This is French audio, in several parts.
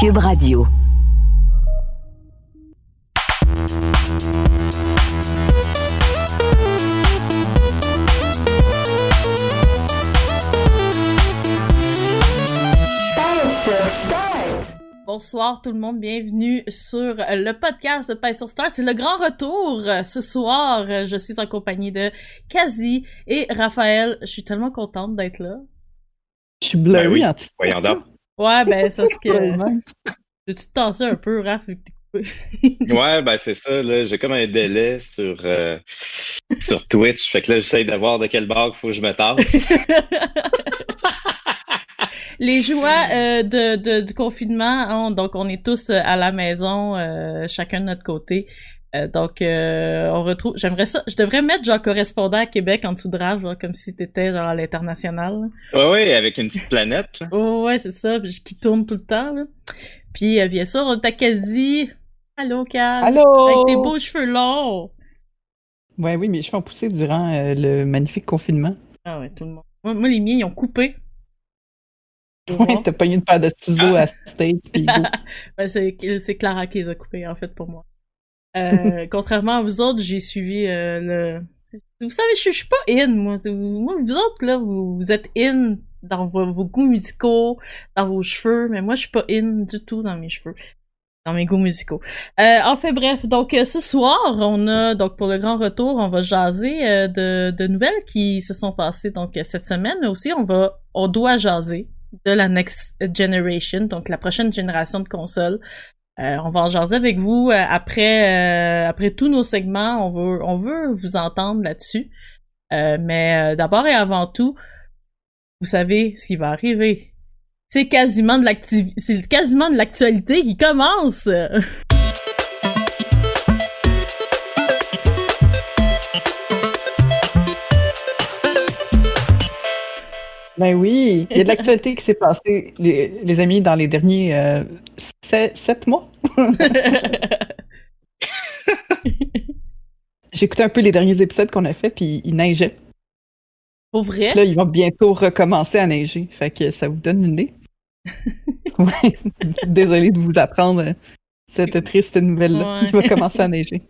Cube Radio. Bonsoir tout le monde, bienvenue sur le podcast de sur Star. C'est le grand retour ce soir. Je suis en compagnie de Kazi et Raphaël. Je suis tellement contente d'être là. Je suis bleu, ben oui. Voyons donc. Ouais, ben c'est parce que... tu te tasser un peu, Raph, ouais, ben c'est ça, là. J'ai comme un délai sur, euh, sur Twitch. Fait que là, j'essaie de voir de quel bord il faut que je me tasse. les joies euh, de, du confinement, hein, donc on est tous euh, à la maison, euh, chacun de notre côté. Donc on retrouve. J'aimerais ça. Je devrais mettre genre correspondant à Québec en dessous de rage, comme si t'étais genre à l'international. Ouais, ouais, avec une petite planète. Oh, ouais, c'est ça, qui tourne tout le temps. Là. Puis bien sûr, on t'a quasi. Allô, Cal. Allô? Avec tes beaux cheveux longs. Ouais, oui, mes cheveux ont poussé durant le magnifique confinement. Ah ouais, tout le monde. moi les miens, ils ont coupé. Ouais, t'as pogné une paire de ciseaux à steak. ben, c'est Clara qui les a coupés, en fait, pour moi. Euh, contrairement à vous autres, j'ai suivi euh, le... Vous savez, je, suis pas in, moi. Moi, vous autres, là, vous, êtes in dans vos, goûts musicaux, dans vos cheveux, mais moi, je suis pas in du tout dans mes cheveux dans mes goûts musicaux. Euh, enfin bref, donc ce soir, on a donc pour le grand retour, on va jaser de, de nouvelles qui se sont passées donc cette semaine, mais aussi on va on doit jaser de la next generation, donc la prochaine génération de consoles. Euh, on va en jaser avec vous euh, après euh, après tous nos segments. On veut on veut vous entendre là-dessus. mais d'abord et avant tout, vous savez ce qui va arriver. C'est quasiment de c'est quasiment de l'actualité qui commence. Ben oui, il y a de l'actualité qui s'est passée, les, amis, dans les derniers euh, sept, mois. J'ai écouté un peu les derniers épisodes qu'on a fait, puis il neigeait. Pour vrai? Là, ils vont bientôt recommencer à neiger, fait que ça vous donne une idée. ouais, désolé de vous apprendre cette triste nouvelle-là. Il va commencer à neiger.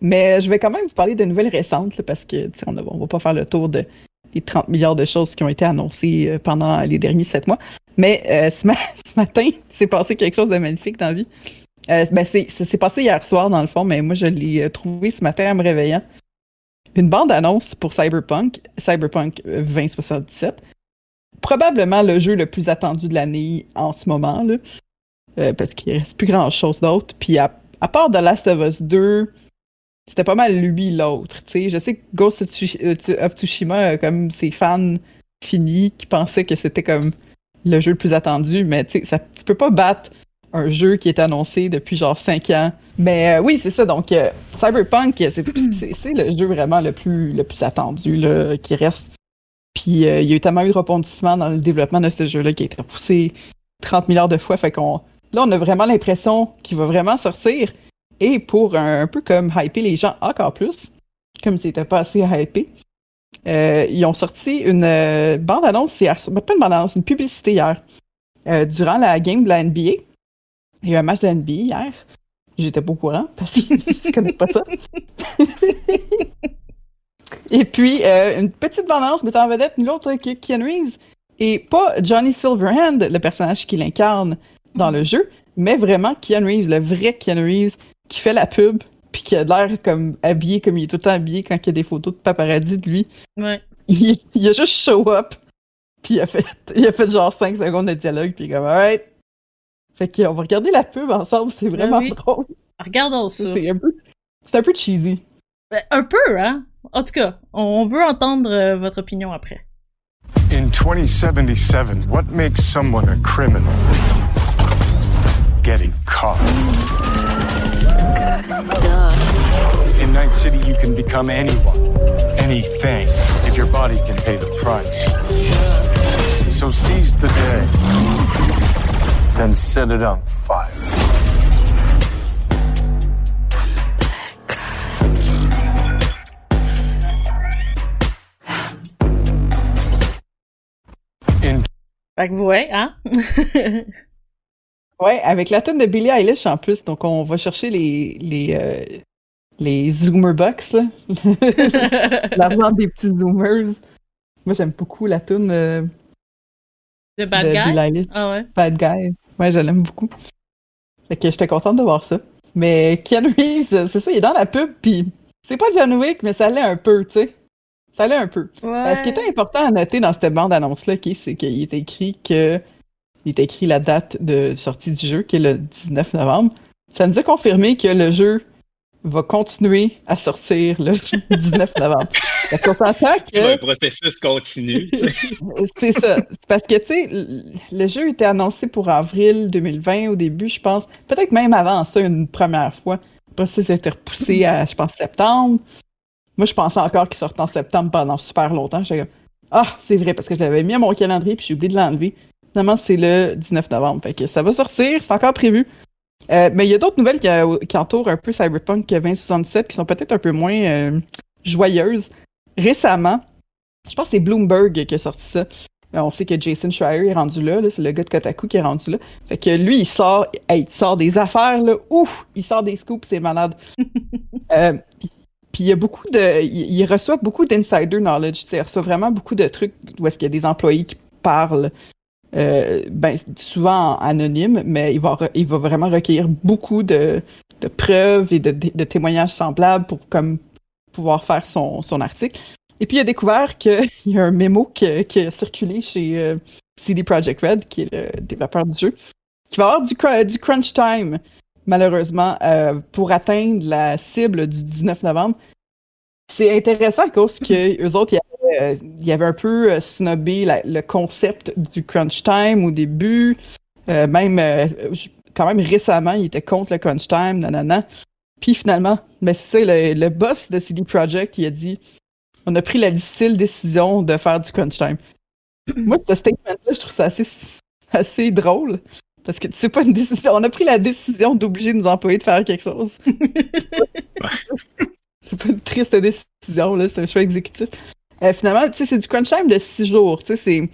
Mais je vais quand même vous parler de nouvelles récentes parce que on ne va pas faire le tour de, des 30 milliards de choses qui ont été annoncées euh, pendant les derniers sept mois. Mais euh, ce, matin, c'est passé quelque chose de magnifique dans la vie. Euh, ben c'est passé hier soir dans le fond, mais moi je l'ai trouvé ce matin en me réveillant. Une bande-annonce pour Cyberpunk, Cyberpunk 2077. Probablement le jeu le plus attendu de l'année en ce moment, parce qu'il reste plus grand-chose d'autre. Puis à, à, part The Last of Us 2, c'était pas mal lui l'autre. Je sais que Ghost of euh, Tsushima a comme ses fans finis qui pensaient que c'était comme le jeu le plus attendu, mais ça, tu peux pas battre un jeu qui est annoncé depuis genre 5 ans. Mais euh, oui, c'est ça. Donc, euh, Cyberpunk, c'est le jeu vraiment le plus, le plus attendu là, qui reste. Puis, il y a eu tellement eu de rebondissements dans le développement de ce jeu-là qui a été repoussé 30 milliards de fois. Fait qu'on. Là, on a vraiment l'impression qu'il va vraiment sortir. Et pour un, peu comme hyper les gens encore plus, comme c'était pas assez hypé, euh, ils ont sorti une euh, bande-annonce hier, pas une bande-annonce, une publicité hier, euh, durant la game de la NBA. Il y a eu un match de la NBA hier. J'étais pas au courant parce que je connais pas ça. et puis, une petite bande-annonce mettant en vedette l'autre Ken Reeves. Et pas Johnny Silverhand, le personnage qu'il incarne dans le jeu, mais vraiment Keanu Reeves, le vrai Keanu Reeves, qui fait la pub, puis qui a l'air comme habillé comme il est tout le temps habillé quand il y a des photos de paparazzi de lui. Ouais. Il, a juste show up, puis il a fait, il a fait genre 5 secondes de dialogue, puis comme alright. Fait qu'on va regarder la pub ensemble, c'est vraiment drôle. Regardons ça. C'est un peu, c'est un peu cheesy. Ben, un peu, hein? En tout cas, on veut entendre euh, votre opinion après. In 2077, what makes someone a criminal? Getting caught. In Night City, you can become anyone, anything, if your body can pay the price. So seize the day, then set it on fire. In Fait que vous voyez, hein? Ouais, avec la tonne de Billie Eilish en plus, donc on va chercher les les euh, les Zoomer Bucks là, l'argent des petits Zoomers. Moi j'aime beaucoup la tune euh, Le bad de guy? Billie Eilish, Ah ouais. Bad Guy. Ouais, je l'aime beaucoup. Fait que j'étais contente de voir ça. Mais Keanu Reeves, c'est ça, il est dans la pub, puis c'est pas John Wick, mais ça l'est un peu, tu sais. Ça l'est un peu. Euh, Ouais. ce qui était important à noter dans cette bande-annonce-là, c'est qu'il est écrit que. Il est écrit la date de sortie du jeu, qui est le 19 novembre. Ça nous a confirmé que le jeu va continuer à sortir le 19 novembre. Parce qu'on s'entend Le que. processus continue. C'est ça. Parce que, tu sais, le- le jeu était annoncé pour avril 2020 au début, je pense. Peut-être même avant ça, une première fois. Après ça, été repoussé à, je pense, septembre. Moi, je pensais encore qu'il sortait en septembre pendant super longtemps. J'étais ah, c'est vrai, parce que je l'avais mis à mon calendrier puis j'ai oublié de l'enlever. Finalement, c'est le 19 novembre. Fait que ça va sortir, c'est encore prévu. Euh, mais il y a d'autres nouvelles qui, qui entourent un peu Cyberpunk 2067 qui sont peut-être un peu moins euh, joyeuses. Récemment, je pense que c'est Bloomberg qui a sorti ça. Euh, On sait que Jason Schreier est rendu là, là, c'est le gars de Kotaku qui est rendu là. Fait que lui, il sort, hey, il sort des affaires, là, ouf, il sort des scoops, c'est malade. Euh, puis il y a beaucoup de, il, il reçoit beaucoup d'insider knowledge, il reçoit vraiment beaucoup de trucs où est-ce qu'il y a des employés qui parlent, euh, ben, souvent anonymes, mais il va, il va vraiment recueillir beaucoup de, de preuves et de, de- témoignages semblables pour comme pouvoir faire son, son article. Et puis il a découvert qu'il y a un mémo que- qui a circulé chez euh, CD Projekt Red, qui est le développeur du jeu, qui va avoir du, du crunch time, malheureusement, euh, pour atteindre la cible du 19 novembre. C'est intéressant à cause que eux autres, il y avait, euh, avait un peu euh, snobé la- le concept du crunch time au début. Euh, même, euh, quand même récemment, il était contre le crunch time, nanana. Puis finalement, mais c'est ça, le, le boss de CD Projekt, il a dit on a pris la difficile décision de faire du crunch time. Moi, ce statement-là, je trouve ça assez, assez drôle. Parce que c'est pas une décision. On a pris la décision d'obliger nos employés de faire quelque chose. c'est pas une triste décision, là. C'est un choix exécutif. Euh, finalement, tu sais, c'est du crunch time de six jours. Tu sais,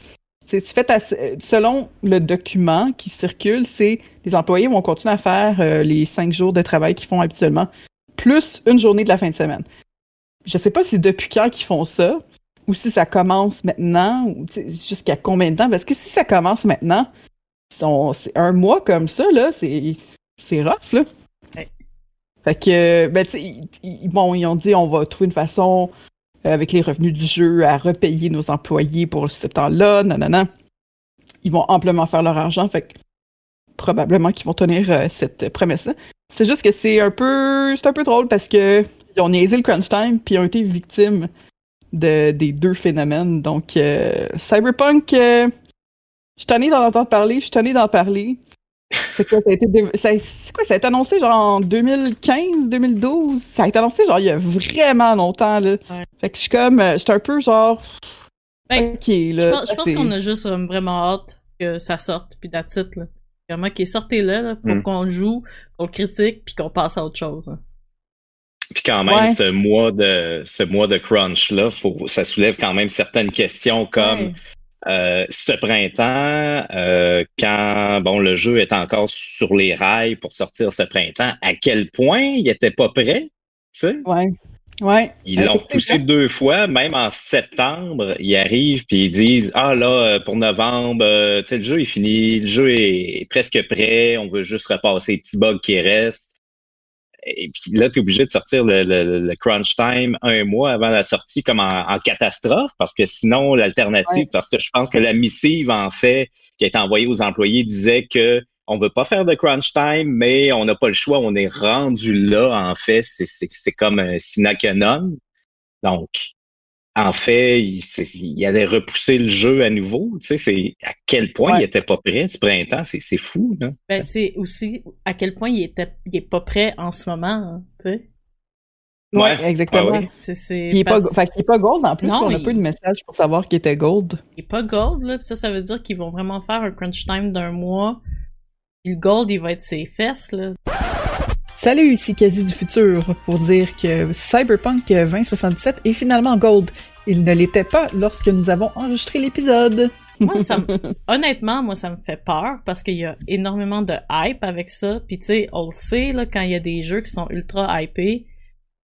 c'est. Selon le document qui circule, c'est les employés vont continuer à faire euh, les cinq jours de travail qu'ils font habituellement, plus une journée de la fin de semaine. Je sais pas si depuis quand qu'ils font ça, ou si ça commence maintenant, ou jusqu'à combien de temps. Parce que si ça commence maintenant, c'est un mois comme ça, là, c'est rough. Fait que, ben, tu sais, bon, ils ont dit on va trouver une façon, euh, avec les revenus du jeu, à repayer nos employés pour ce temps-là, nanana. Ils vont amplement faire leur argent, fait que probablement qu'ils vont tenir euh, cette promesse-là. C'est juste que c'est un peu, c'est un peu drôle parce que ils ont niaisé le crunch time puis ils ont été victimes de, des deux phénomènes. Donc, euh, Cyberpunk, euh, je suis tanné d'en entendre parler, je suis tanné d'en parler. C'est quoi, ça a été, c'est quoi, ça a été annoncé genre en 2015, 2012? Ça a été annoncé genre il y a vraiment longtemps, là. Ouais. Fait que je suis comme, euh, je suis un peu genre, Ben, ok, là. Je pense, qu'on a juste euh, vraiment hâte que ça sorte, puis that's it, là. Vraiment qu'il sortez là, là, pour Mm. qu'on le joue, qu'on le critique, puis qu'on passe à autre chose. hein. Puis quand même, Ouais. ce mois de ce mois de crunch là, faut, ça soulève quand même certaines questions comme Ouais. Euh, ce printemps, euh, quand bon le jeu est encore sur les rails pour sortir ce printemps, à quel point il était pas prêt, tu sais? Ouais. Ouais. Ils l'ont poussé deux fois, même en septembre, ils arrivent puis ils disent ah là euh, pour novembre, euh, tu sais le jeu est fini, le jeu est presque prêt, on veut juste repasser les petits bugs qui restent. Et puis là, tu es obligé de sortir le, le- le crunch time un mois avant la sortie comme en, en catastrophe, parce que sinon, l'alternative, Ouais. parce que je pense que la missive, en fait, qui a été envoyée aux employés disait que on veut pas faire de crunch time, mais on n'a pas le choix, on est rendu là, en fait, c'est, comme un sine qua non. Donc, en fait, il, allait repousser le jeu à nouveau. Tu sais, c'est à quel point Ouais. il était pas prêt ce printemps. C'est, c'est fou, là. Ben, c'est aussi à quel point il était, il est pas prêt en ce moment, hein, tu sais. Ouais, Ouais. exactement. Ah ouais. C'est, c'est Puis il est pas, parce- fait qu'il est pas gold en plus. Non, on a il- pas eu de message pour savoir qu'il était gold. il est pas gold, là, pis ça, ça veut dire qu'ils vont vraiment faire un crunch time d'un mois. Puis le gold, il va être ses fesses, là. Salut, ici Quasi du futur pour dire que Cyberpunk 2077 est finalement gold. Il ne l'était pas lorsque nous avons enregistré l'épisode. Moi, ça me- honnêtement, moi, ça me fait peur parce qu'il y a énormément de hype avec ça. Puis tu sais, on le sait, là, quand il y a des jeux qui sont ultra hypés,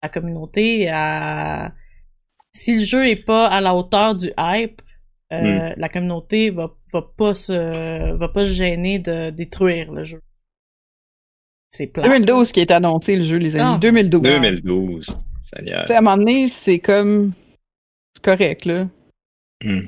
la communauté, a... si le jeu est pas à la hauteur du hype, euh, la communauté va, va pas se, va pas se gêner de détruire le jeu. C'est plat. 2012 qui est annoncé le jeu, les amis. Ah. 2012. 2012. Seigneur. Tu sais, à un moment donné, c'est comme. C'est correct, là. Hmm.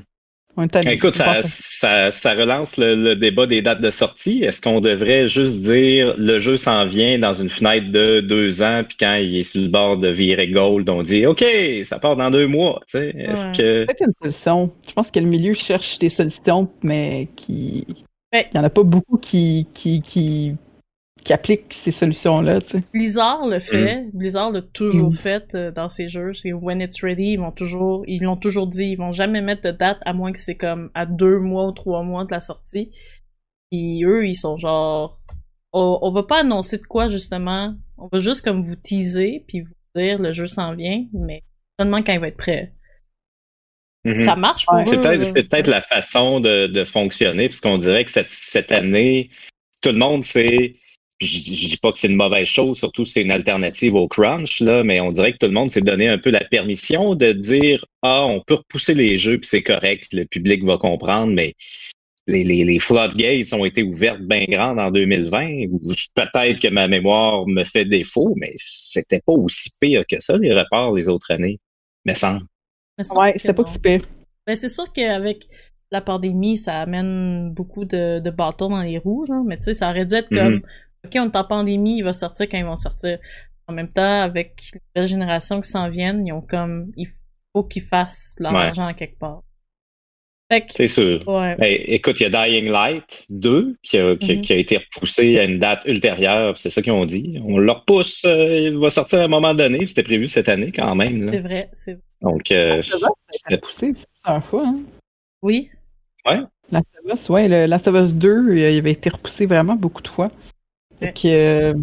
On est tanné. Écoute, ça, ça, ça relance le, le débat des dates de sortie. Est-ce qu'on devrait juste dire le jeu s'en vient dans une fenêtre de deux ans, puis quand il est sur le bord de virer gold, on dit OK, ça part dans deux mois. tu sais. Est-ce que peut-être une solution. Je pense que le milieu cherche des solutions, mais qui. Ben- Il y en a pas beaucoup qui, qui, qui, qui appliquent ces solutions-là, tu sais. Blizzard le fait. Blizzard l'a toujours Mm. fait euh, dans ses jeux. C'est when it's ready, ils vont toujours, ils l'ont toujours dit, ils vont jamais mettre de date à moins que c'est comme à deux mois ou trois mois de la sortie. Puis eux, ils sont genre, on, on va pas annoncer de quoi justement. On va juste comme vous teaser puis vous dire le jeu s'en vient, mais seulement quand il va être prêt. Mhm. Ça marche pour Ouais. eux. C'est peut-être là. c'est peut-être la façon de, de fonctionner, puisqu'on dirait que cette, cette année, tout le monde sait. Je, je dis pas que c'est une mauvaise chose, surtout si c'est une alternative au crunch, là, mais on dirait que tout le monde s'est donné un peu la permission de dire Ah, on peut repousser les jeux, puis c'est correct, le public va comprendre, mais les, les, les floodgates ont été ouvertes bien grandes en 2020. ou Peut-être que ma mémoire me fait défaut, mais c'était pas aussi pire que ça, les reports les autres années, me semble. Ouais, c'était pas non. si pire. Ben, c'est sûr qu'avec la pandémie, ça amène beaucoup de, de bâtons dans les roues, genre, mais tu sais, ça aurait dû être Mhm. comme, OK, on est en pandémie, il va sortir quand ils vont sortir. En même temps, avec les nouvelles générations qui s'en viennent, ils ont comme, il faut qu'ils fassent leur Ouais. argent à quelque part. Fait que, C'est sûr. ouais. Écoute, il y a Dying Light 2 qui a, qui, a- Mhm. qui a été repoussé à une date ultérieure, c'est ça qu'ils ont dit. On le repousse, euh, il va sortir à un moment donné, c'était prévu cette année quand même. C'est vrai, c'est Donc, euh, c'était- poussé plusieurs fois, hein. Oui. Last of Us, ouais, le Last of Us 2, euh, il avait été repoussé vraiment beaucoup de fois. Fait Ouais. que, euh,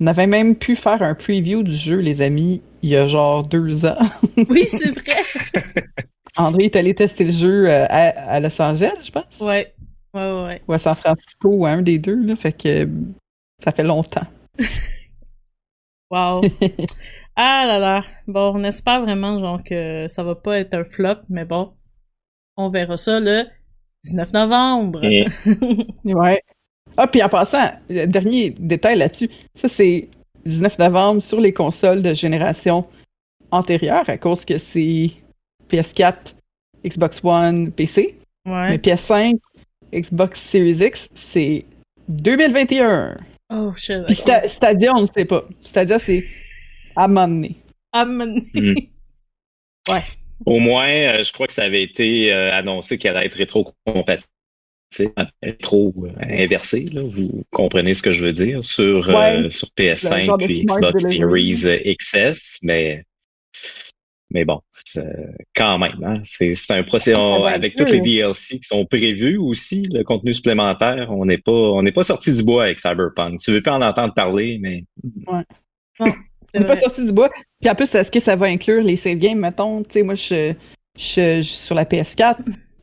on avait même pu faire un preview du jeu, les amis, il y a genre deux ans. Oui, c'est vrai. André est allé tester le jeu euh, à, à Los Angeles, je pense. Ouais. Ouais, ouais, ouais. Ou à San Francisco, ou à un des deux, là. Fait que euh, ça fait longtemps. Wow. ah là là. Bon, on espère vraiment, genre, que ça va pas être un flop, mais bon. On verra ça le 19 novembre. Et- Ouais. Ah, puis en passant, le dernier détail là-dessus, ça c'est 19 novembre sur les consoles de génération antérieure à cause que c'est PS4, Xbox One, PC. Ouais. Mais PS5, Xbox Series X, c'est 2021. Oh, shit. Puis. Sta- Stadia, on ne sait pas. Stadia, c'est à moment donné. Ah, man- Mhm. Au moins, euh, je crois que ça avait été euh, annoncé qu'elle allait être rétro-compatible. Rétro euh, inversé, là, vous comprenez ce que je veux dire, sur, euh, Ouais. sur Le PS5 genre de puis Xbox. Series euh, XS, mais mais bon, quand même, hein, c'est c'est un on- va avec toutes les. DLC qui sont prévus aussi, le contenu supplémentaire, on n'est pas on n'est pas sorti du bois avec Cyberpunk. Tu veux pas en entendre parler, mais C'est On n'est pas sorti du bois. Puis en plus, est-ce que ça va inclure les save games, mettons? Tu sais, moi, je, je, je- sur la PS4,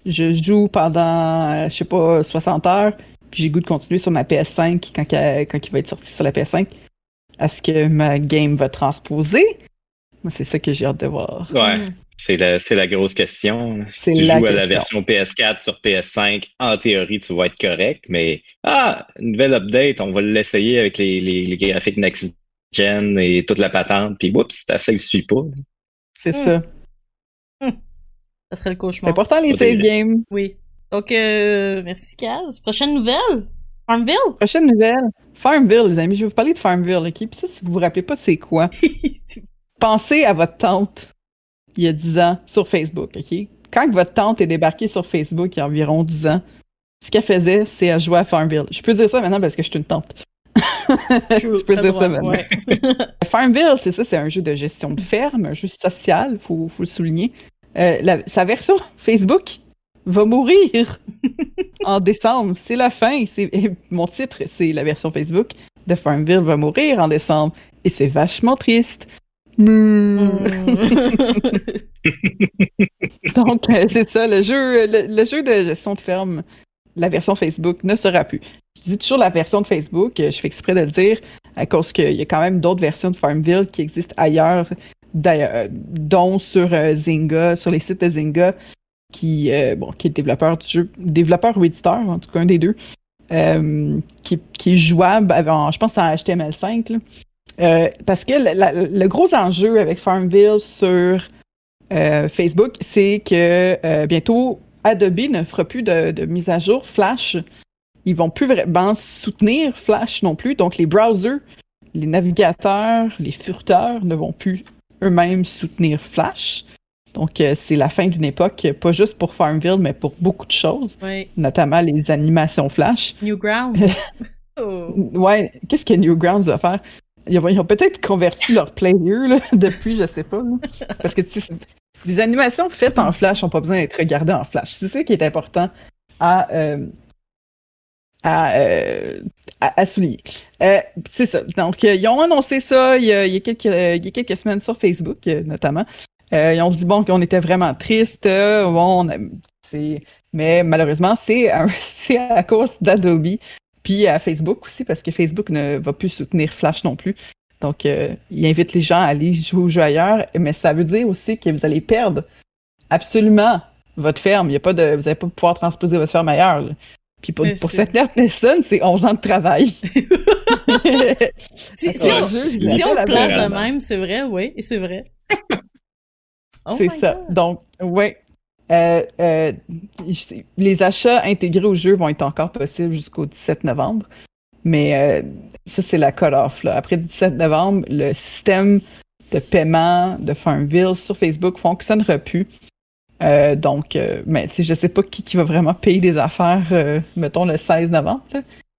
je joue pendant, euh, je sais pas, 60 heures, puis j'ai goût de continuer sur ma PS5 quand, quand il va être sorti sur la PS5. Est-ce que ma game va transposer? Moi, c'est ça que j'ai hâte de voir. ouais. Mm. C'est la, c'est la grosse question. Si tu la joues à la version PS4 sur PS5, en théorie, tu vas être correct, mais ah, une nouvelle update, on va l'essayer avec les, les, les graphiques next gen et toute la patente, puis oups, ta save suit pas. C'est Hmm. ça. Ça serait le C'est cauchemar. important les save games. Oui. Donc, euh, merci, Kaz. Prochaine nouvelle? Farmville? Prochaine nouvelle. Farmville, les amis. Je vais vous parler de Farmville, ok? Puis ça, si vous vous rappelez pas de c'est quoi, pensez à votre tante il y a 10 ans sur Facebook, OK? Quand votre tante est débarquée sur Facebook il y a environ 10 ans, ce qu'elle faisait, c'est à jouer à Farmville. Je peux dire ça maintenant parce que je suis une tante. je peux dire ça maintenant. Ouais. Farmville, c'est ça, c'est un jeu de gestion de ferme, un jeu social, faut, faut le souligner. Euh, la, sa version Facebook va mourir en décembre. C'est la fin. C'est mon titre, c'est la version Facebook de Farmville va mourir en décembre et c'est vachement triste. Mm. Donc euh, c'est ça, le jeu, le, le, jeu de gestion de ferme, la version Facebook ne sera plus. Je dis toujours la version de Facebook, je fais exprès de le dire à cause qu'il y a quand même d'autres versions de Farmville qui existent ailleurs, dont sur euh, Zynga, sur les sites de Zynga, qui, euh, bon, qui est développeur du jeu, développeur ou éditeur, en tout cas un des deux, euh, qui, qui, est jouable avant, je pense, en HTML5. Euh, parce que le gros enjeu avec Farmville sur euh, Facebook, c'est que euh, bientôt Adobe ne fera plus de, de, mise à jour Flash. Ils vont plus vraiment soutenir Flash non plus. Donc les browsers, les navigateurs, les furteurs ne vont plus eux-mêmes soutenir Flash. Donc, euh, c'est la fin d'une époque, pas juste pour Farmville, mais pour beaucoup de choses, oui. notamment les animations Flash. Newgrounds. oh. Ouais, qu'est-ce que Newgrounds va faire? Ils ont, ont peut-être converti leur player là, depuis, je sais pas. Là. Parce que tu sais, les animations faites en Flash n'ont pas besoin d'être regardées en Flash. C'est ça qui est important à, euh, à, euh, à, à, souligner. Euh, c'est ça. Donc, ils ont annoncé ça il y a, il y a, quelques, il y a quelques semaines sur Facebook, notamment. Euh, ils ont dit bon qu'on était vraiment triste, euh, bon, mais malheureusement c'est à cause d'Adobe puis à Facebook aussi parce que Facebook ne va plus soutenir Flash non plus. Donc euh, il invite les gens à aller jouer au jeu ailleurs, mais ça veut dire aussi que vous allez perdre absolument votre ferme. Il y a pas de, vous n'allez pas pouvoir transposer votre ferme ailleurs. Puis pour, pour cette personne, c'est 11 ans de travail. si, si, on, si on le place de même, c'est vrai, oui, c'est vrai. Oh c'est ça. God. Donc, ouais. Euh, euh, les achats intégrés au jeu vont être encore possibles jusqu'au 17 novembre. Mais euh, ça, c'est la cut-off. Après le 17 novembre, le système de paiement de Farmville sur Facebook fonctionnera plus. Euh, donc, mais tu sais, je sais pas qui, qui va vraiment payer des affaires, mettons le 16 novembre.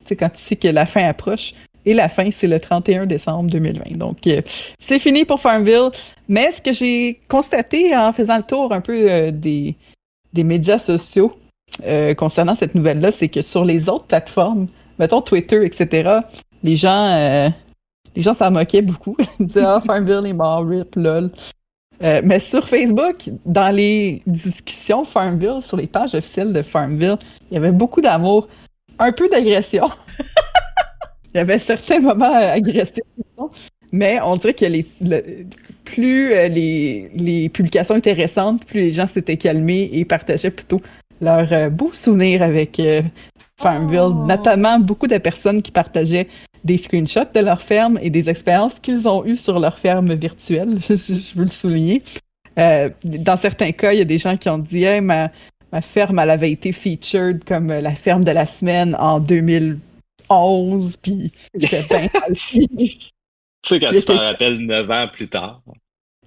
Sais, quand tu sais que la fin approche. Et la fin, c'est le 31 décembre 2020. Donc, euh, c'est fini pour Farmville. Mais ce que j'ai constaté en faisant le tour un peu euh, des, des médias sociaux euh, concernant cette nouvelle-là, c'est que sur les autres plateformes, mettons Twitter, etc., les gens, les gens s'en moquaient beaucoup. Ils disaient, ah, Farmville est mort, rip, lol. Mais sur Facebook, dans les discussions Farmville, sur les pages officielles de Farmville, il y avait beaucoup d'amour, un peu d'agression. Il y avait certains moments agressifs, mais on dirait que les, le, plus euh, les, les, publications étaient récentes, plus les gens s'étaient calmés et partageaient plutôt leurs euh, beaux souvenirs avec euh, Farmville, oh. notamment beaucoup de personnes qui partageaient des screenshots de leur ferme et des expériences qu'ils ont eues sur leur ferme virtuelle, je, veux le souligner. Euh, dans certains cas, il y a des gens qui ont dit hey, ma, ma ferme elle avait été featured comme la ferme de la semaine en 2000 11, puis j'étais bien Tu sais, quand tu t'en rappelles 9 ans plus tard.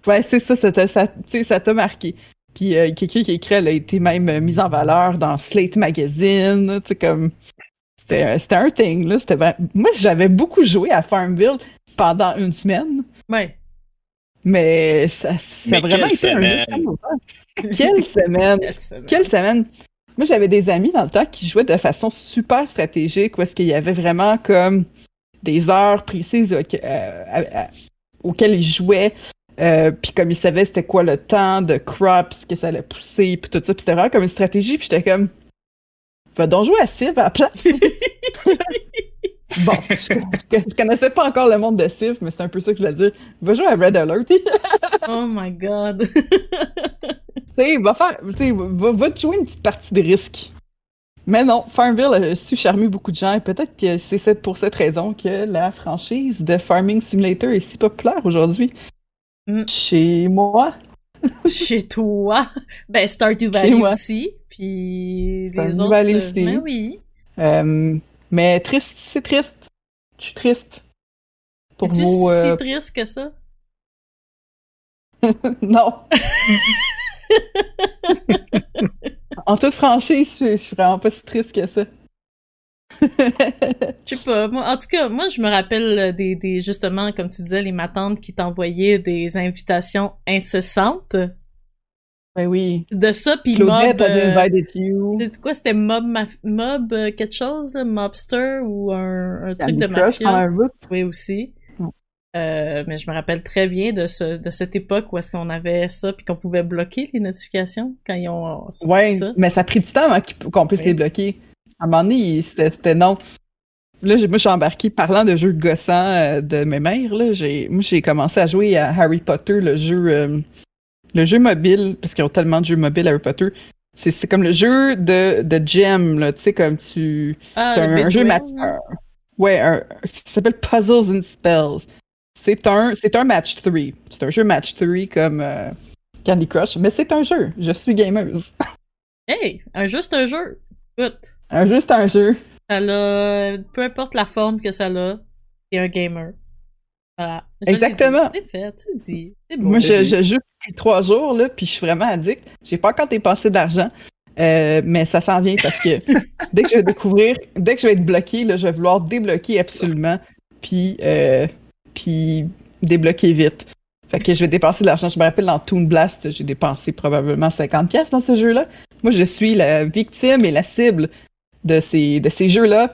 Ouais, c'est ça, ça t'a ça, marqué. Puis euh, quelqu'un qui écrit, elle a été même mise en valeur dans Slate Magazine, tu sais, comme... C'était un thing, là. Moi, j'avais beaucoup joué à Farmville pendant une semaine. Ouais. Mais ça, ça Mais a vraiment été semaine? un... Quelle semaine! Quelle semaine! Quelle semaine! Moi, j'avais des amis dans le temps qui jouaient de façon super stratégique, où est-ce qu'il y avait vraiment comme des heures précises euh, euh, auxquelles ils jouaient. Euh, puis comme ils savaient c'était quoi le temps de crops, que ça allait pousser, puis tout ça. Puis c'était vraiment comme une stratégie. Puis j'étais comme, va donc jouer à Civ à la place. bon, je, je, je, connaissais pas encore le monde de Civ, mais c'est un peu ça que je voulais dire. Va jouer à Red Alert. oh my god. sais, va faire, tu va, va te jouer une petite partie de risque. Mais non, Farmville a su charmer beaucoup de gens et peut-être que c'est pour cette raison que la franchise de Farming Simulator est si populaire aujourd'hui. Mm. Chez moi. Chez toi. Ben, Stardew Valley aussi. Puis les Stardew autres. Valley aussi. Ben oui. Euh, mais triste, c'est triste. Je suis triste. Pour vos, euh... si triste que ça? non. en toute franchise, je, je suis vraiment pas si triste que ça. Je sais pas. Moi, en tout cas, moi, je me rappelle euh, des, des justement, comme tu disais, les matantes qui t'envoyaient des invitations incessantes. Ben oui. De ça, puis Claudette Mob... euh, quoi, c'était Mob, Mob euh, quelque chose, là? Mobster ou un, un truc de mafia? un. Oui, aussi. Mm. Euh, mais je me rappelle très bien de ce de cette époque où est-ce qu'on avait ça puis qu'on pouvait bloquer les notifications quand ils ont ça. mais ça a pris du temps qu'il- qu'on puisse Oui. les bloquer. À un moment donné, c'était non. Là, j'ai- moi, je suis embarqué parlant de jeux gossants euh, de mes mères. Là, j'ai, moi, j'ai commencé à jouer à Harry Potter, le jeu, euh, le jeu mobile, parce qu'ils ont tellement de jeux mobiles Harry Potter. C'est, c'est comme le jeu de, de Gem, là, tu sais, comme tu. Ah, c'est un, un jeu un- ouais, un- ça s'appelle Puzzles and Spells. C'est un, c'est un match 3. C'est un jeu match 3 comme euh, Candy Crush, mais c'est un jeu. Je suis gameuse. Hey, un c'est un jeu. Écoute, Un jeu, c'est un jeu. ça l'a peu importe la forme que ça a, c'est un gamer. Voilà. Je Exactement. C'est fait, c'est dit. Beau. Moi, je, je joue depuis trois jours, là, puis je suis vraiment addict. J'ai pas encore dépensé d'argent, euh, mais ça s'en vient parce que dès que je vais découvrir, dès que je vais être bloqué, là, je vais vouloir débloquer absolument, puis, euh, puis débloquer vite. Fait que je vais dépenser de l'argent. Je me rappelle dans Toon Blast, j'ai dépensé probablement 50 pièces dans ce jeu-là. Moi, je suis la victime et la cible de ces, de ces jeux-là.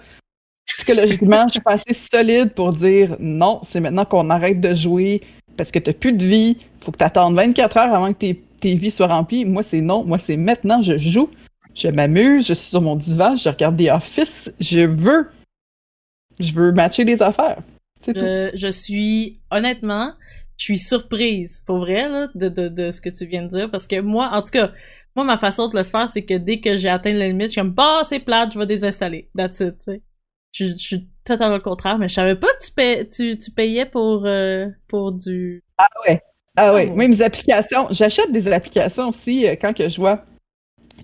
Psychologiquement, je suis pas assez solide pour dire non, c'est maintenant qu'on arrête de jouer parce que t'as plus de vie, faut que t'attendes 24 heures avant que tes, tes vies soient remplies. Moi, c'est non. Moi, c'est maintenant, je joue, je m'amuse, je suis sur mon divan, je regarde des Office, je veux, je veux matcher les affaires. C'est tout. Je, je suis honnêtement, je suis surprise pour vrai là, de, de, de ce que tu viens de dire parce que moi, en tout cas, moi ma façon de le faire, c'est que dès que j'ai atteint la limite, je suis comme bah c'est plate, je vais désinstaller. That's it. tu sais. Je, je suis totalement le contraire, mais je savais pas que tu, pay- tu, tu payais pour euh, pour du. Ah ouais, Ah ouais. même les applications. J'achète des applications aussi euh, quand que je vois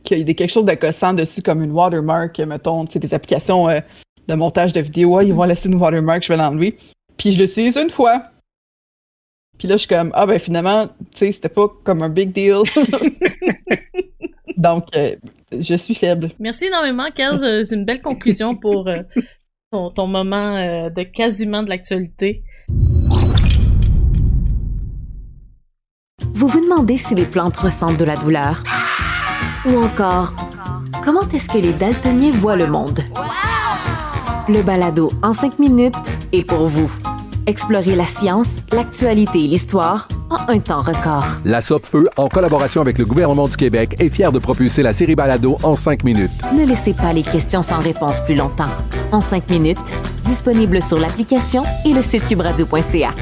qu'il y a des- quelque chose de gossant dessus, comme une watermark, mettons, tu sais, des applications euh, de montage de vidéos. Ah, ils vont laisser une watermark, je vais l'enlever. Puis je l'utilise une fois. Puis là, je suis comme, ah ben finalement, tu sais, c'était pas comme un big deal. Donc, euh, je suis faible. Merci énormément, Kaz. Euh, C'est une belle conclusion pour euh, ton, ton moment euh, de quasiment de l'actualité. Vous vous demandez si les plantes ressentent de la douleur? Ou encore, comment est-ce que les daltoniens voient le monde? Le balado en 5 minutes est pour vous. Explorez la science, l'actualité et l'histoire en un temps record. La Feu, en collaboration avec le gouvernement du Québec, est fière de propulser la série Balado en cinq minutes. Ne laissez pas les questions sans réponse plus longtemps. En 5 minutes, disponible sur l'application et le site cubradio.ca.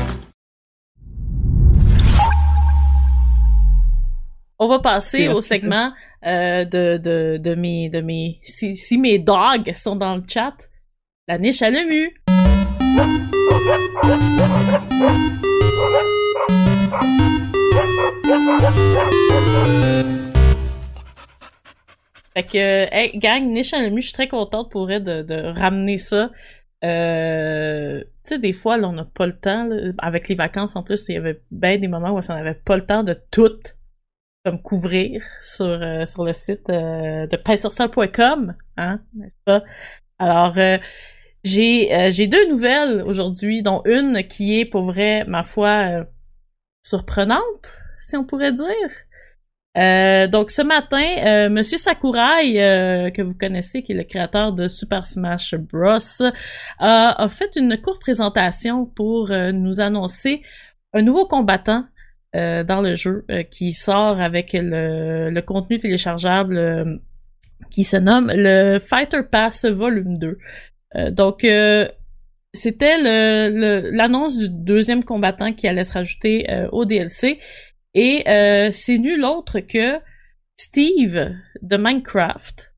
On va passer au segment euh, de, de, de mes de mes si, si mes dogs sont dans le chat, la niche à l'emu. Fait que, hey, gang, niche je suis très contente pour elle de, ramener ça. Euh, tu sais, des fois, là, on n'a pas le temps. Avec les vacances, en plus, il y avait bien des moments où on n'avait pas le temps de tout comme couvrir sur, euh, sur le site euh, de painsursol.com, hein, n'est-ce pas? Alors, euh, j'ai euh, j'ai deux nouvelles aujourd'hui, dont une qui est pour vrai, ma foi, euh, surprenante, si on pourrait dire. Euh, donc ce matin, euh, Monsieur Sakurai, euh, que vous connaissez, qui est le créateur de Super Smash Bros, a, fait une courte présentation pour euh, nous annoncer un nouveau combattant euh, dans le jeu euh, qui sort avec le, le contenu téléchargeable qui se nomme le Fighter Pass Volume 2. Euh, donc euh, c'était l'annonce du deuxième combattant qui allait se rajouter euh, au DLC et c'est nul autre que Steve de Minecraft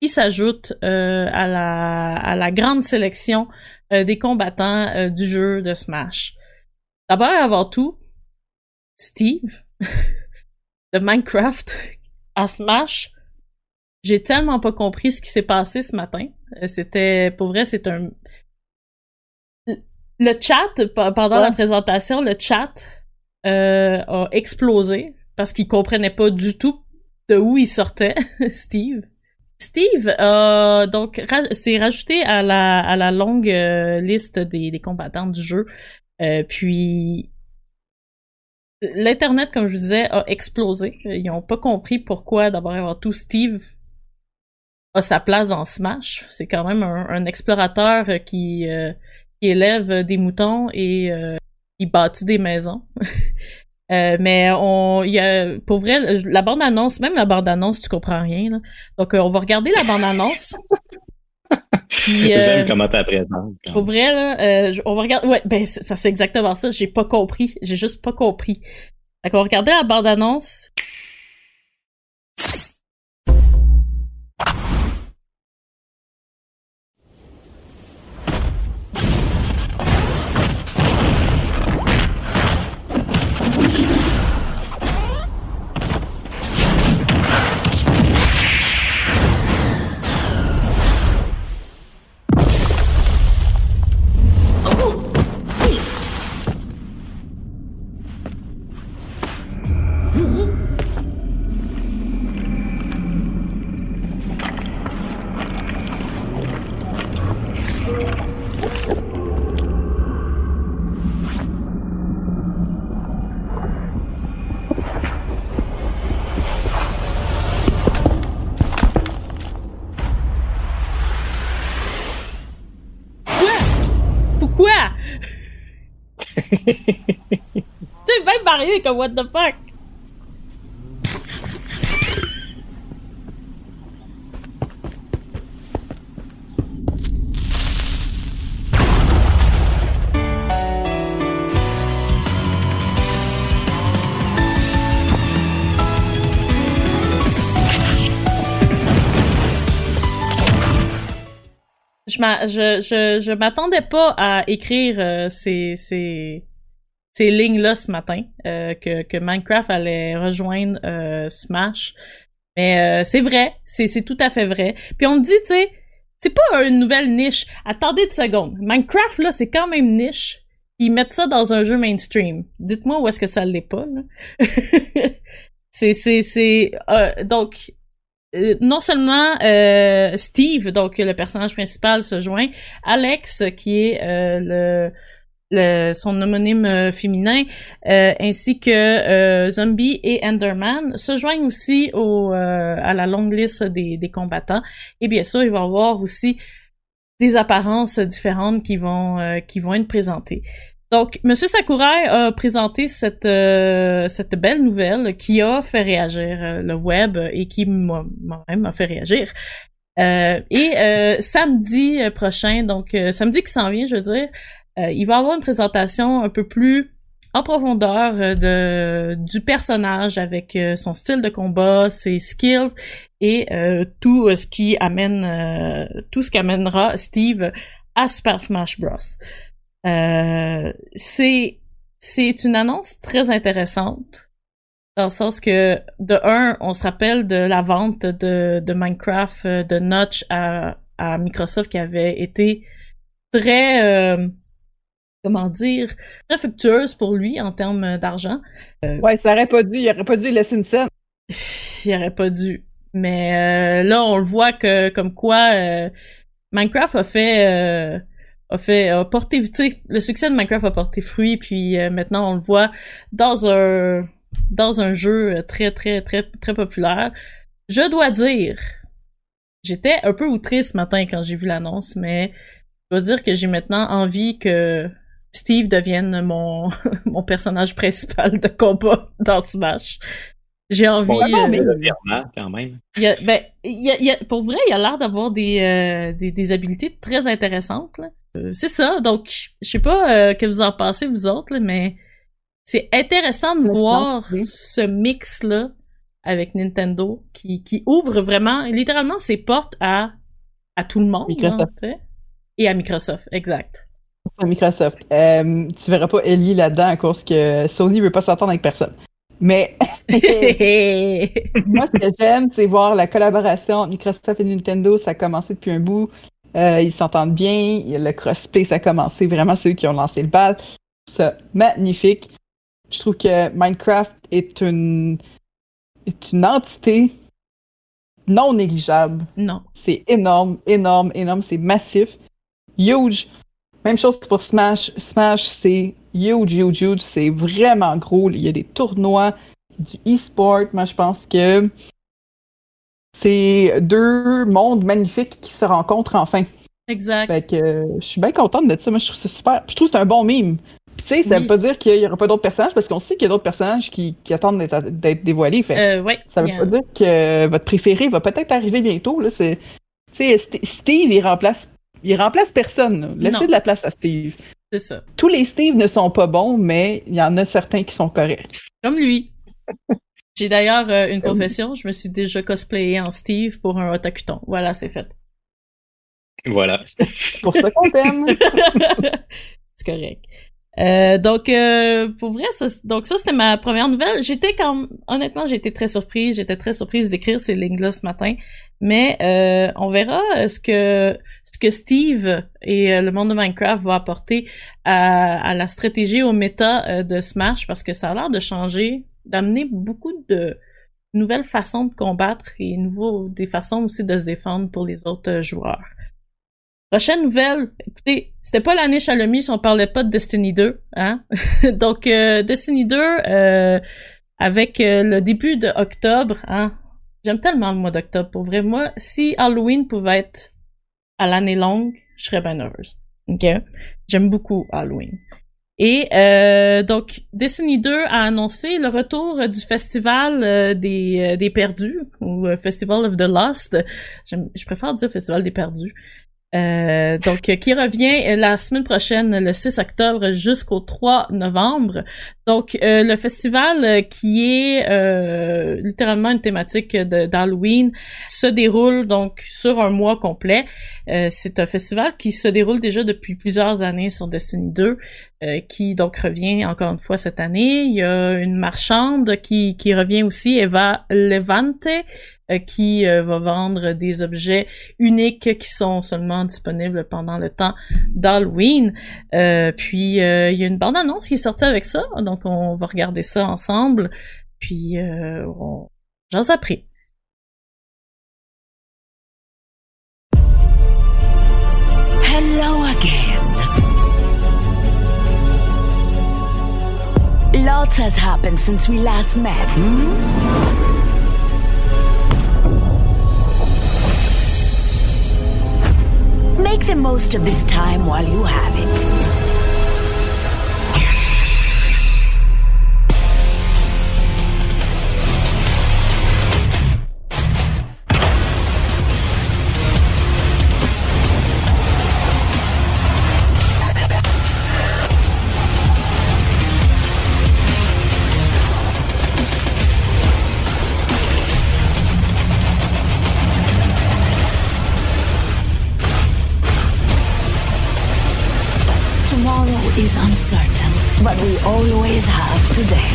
qui s'ajoute euh, à, la, grande sélection des combattants du jeu de Smash. D'abord et avant tout, Steve de Minecraft à Smash, j'ai tellement pas compris ce qui s'est passé ce matin. Euh, C'était, pour vrai, c'est un... Le chat, pe- pendant Ouais. la présentation, le chat euh, a explosé parce qu'il comprenait pas du tout de où il sortait, Steve. Steve a donc s'est rajouté à la à la longue euh, liste des, des combattants du jeu. Euh, puis l'internet, comme je vous disais, a explosé. Ils ont pas compris pourquoi d'abord avant tout Steve a sa place dans Smash. C'est quand même un, un explorateur qui euh, qui élève des moutons et euh, qui bâtit des maisons. Euh, mais on, il y a, pour vrai, la bande annonce, même la bande annonce, tu comprends rien. Là. Donc, on va regarder la bande annonce. J'aime comment t'as présente. Pour vrai, là, on va regarder. Ouais, ben c'est exactement ça. J'ai pas compris. J'ai juste pas compris. Donc, on va regarder la bande Pourquoi? tu sais, même Mario est comme what the fuck? Je m'attendais pas à écrire euh, ces, ces, ces lignes-là ce matin, euh, que, Minecraft allait rejoindre euh, Smash. Mais c'est vrai, c'est, tout à fait vrai. Puis on me dit, tu sais, c'est pas une nouvelle niche. Attendez une seconde. Minecraft, là, c'est quand même niche. Ils mettent ça dans un jeu mainstream. Dites-moi où est-ce que ça l'est pas, là. c'est, c'est, c'est... donc, non seulement euh, Steve, donc le personnage principal, se joint, Alex, qui est euh, le, le, son homonyme féminin, ainsi que Zombie et Enderman se joignent aussi au, à la longue liste des, des combattants. Et bien sûr, il va y avoir aussi des apparences différentes qui vont qui vont être présentées. Donc, Monsieur Sakurai a présenté cette euh, cette belle nouvelle qui a fait réagir euh, le web et qui moi-même a fait réagir. Euh, et samedi prochain, donc samedi qui s'en vient, je veux dire, il va avoir une présentation un peu plus en profondeur de du personnage avec son style de combat, ses skills et tout ce qui amène tout ce qu'amènera Steve à Super Smash Bros. Euh, c'est c'est une annonce très intéressante dans le sens que de un, on se rappelle de la vente de, de Minecraft euh, de Notch à, à Microsoft qui avait été très euh, comment dire très fructueuse pour lui en termes d'argent. Euh, ouais, ça aurait pas dû, il aurait pas dû laisser une scène. il aurait pas dû. Mais là, on le voit que comme quoi Minecraft a fait a fait a porté tu sais le succès de Minecraft a porté fruit puis euh, maintenant on le voit dans un dans un jeu très très très très populaire je dois dire j'étais un peu outré ce matin quand j'ai vu l'annonce mais je dois dire que j'ai maintenant envie que Steve devienne mon mon personnage principal de combat dans Smash j'ai envie. Bon, mais euh, quand même. A, ben, a, a, pour vrai, il a l'air d'avoir des, euh, des, des, habiletés très intéressantes. Là. Euh, c'est ça. Donc, je sais pas euh, que vous en pensez vous autres, mais c'est intéressant de voir ce mix là avec Nintendo qui, qui ouvre vraiment littéralement ses portes à à tout le monde hein, et à Microsoft, exact. À Microsoft. Euh, tu verras pas Ellie là-dedans à cause que Sony veut pas s'entendre avec personne. Mais moi, ce que j'aime, c'est voir la collaboration entre Microsoft et Nintendo. Ça a commencé depuis un bout. Euh, ils s'entendent bien. Le crossplay, ça a commencé. Vraiment, ceux qui ont lancé le bal. Ça, magnifique. Je trouve que Minecraft est une, est une entité non négligeable. Non. C'est énorme, énorme, énorme, c'est massif. Huge. Même chose pour Smash. Smash, c'est huge, huge, huge. C'est vraiment gros. Il y a des tournois, du e-sport. Moi, je pense que c'est deux mondes magnifiques qui se rencontrent enfin. Exact. Fait que euh, je suis bien contente de ça. Moi, je trouve ça super. Je trouve que c'est un bon mime. Puis, tu sais, ça Oui. veut pas dire qu'il y aura pas d'autres personnages parce qu'on sait qu'il y a d'autres personnages qui, qui attendent d'être dévoilés. Fait Euh, ouais. ça veut pas dire que votre préféré va peut-être arriver bientôt. Là. C'est, tu sais, St- Steve, il remplace, il remplace personne. Laissez Non. de la place à Steve. C'est ça. Tous les Steve ne sont pas bons, mais il y en a certains qui sont corrects. Comme lui. J'ai d'ailleurs euh, une confession, je me suis déjà cosplayé en Steve pour un otakuton. Voilà, c'est fait. Voilà. Pour ça qu'on t'aime. c'est correct. Euh, donc euh, pour vrai, ça, donc ça c'était ma première nouvelle. J'étais quand honnêtement été très surprise, j'étais très surprise d'écrire ces lignes-là ce matin, mais euh, on verra euh, ce que ce que Steve et euh, le monde de Minecraft va apporter à, à la stratégie au méta euh, de Smash parce que ça a l'air de changer, d'amener beaucoup de nouvelles façons de combattre et nouveaux des façons aussi de se défendre pour les autres euh, joueurs. Prochaine nouvelle, écoutez, c'était pas l'année Chalomie si on parlait pas de Destiny 2, hein? Donc euh, Destiny 2 euh, avec euh, le début de octobre, hein? J'aime tellement le mois d'octobre pour vrai. Moi, si Halloween pouvait être à l'année longue, je serais bien heureuse. OK? J'aime beaucoup Halloween. Et euh, donc, Destiny 2 a annoncé le retour du festival euh, des, euh, des perdus, ou euh, Festival of the Lost. Je préfère dire Festival des perdus. Euh, donc, qui revient la semaine prochaine, le 6 octobre jusqu'au 3 novembre. Donc, euh, le festival euh, qui est euh, littéralement une thématique d'Halloween se déroule donc sur un mois complet. C'est un festival qui se déroule déjà depuis plusieurs années sur Destiny 2, euh, qui donc revient encore une fois cette année. Il y a une marchande qui, qui revient aussi, Eva Levante, euh, qui euh, va vendre des objets uniques qui sont seulement disponibles pendant le temps d'Halloween. Puis il y a une bande-annonce qui est sortie avec ça, donc on va regarder ça ensemble. Puis on... j'en après. Lots has happened since we last met, hmm? Make the most of this time while you have it. Is uncertain, but we always have today.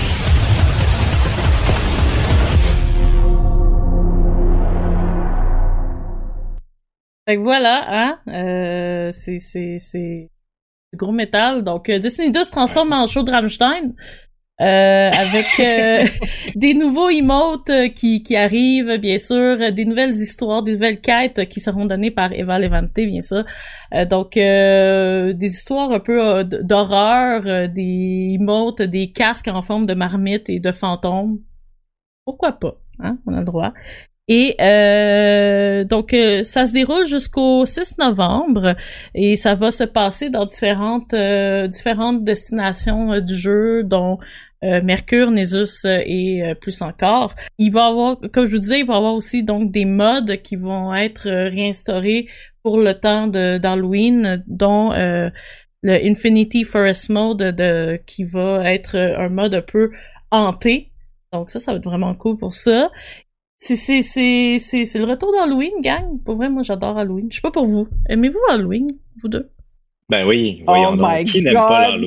Fait que voilà, hein, euh, c'est c'est c'est du gros métal. Donc euh, Destiny 2 se transforme en show de Rammstein. Euh, avec euh, des nouveaux emotes euh, qui, qui arrivent, bien sûr, euh, des nouvelles histoires, des nouvelles quêtes qui seront données par Eva Levante, bien sûr. Euh, donc, euh, des histoires un peu euh, d'horreur, euh, des emotes, des casques en forme de marmite et de fantômes. Pourquoi pas, hein? On a le droit. Et euh, donc, euh, ça se déroule jusqu'au 6 novembre et ça va se passer dans différentes euh, différentes destinations euh, du jeu, dont euh, Mercure, Nésus euh, et euh, plus encore. Il va y avoir, comme je vous disais, il va y avoir aussi donc des modes qui vont être euh, réinstaurés pour le temps de d'Halloween, dont euh, le Infinity Forest Mode de, qui va être un mode un peu hanté. Donc ça, ça va être vraiment cool pour ça. C'est c'est c'est c'est c'est le retour d'Halloween, gang. Pour vrai, moi j'adore Halloween. Je sais pas pour vous. Aimez-vous Halloween, vous deux? Ben oui, voyons Oh donc. my Qui n'aime pas God.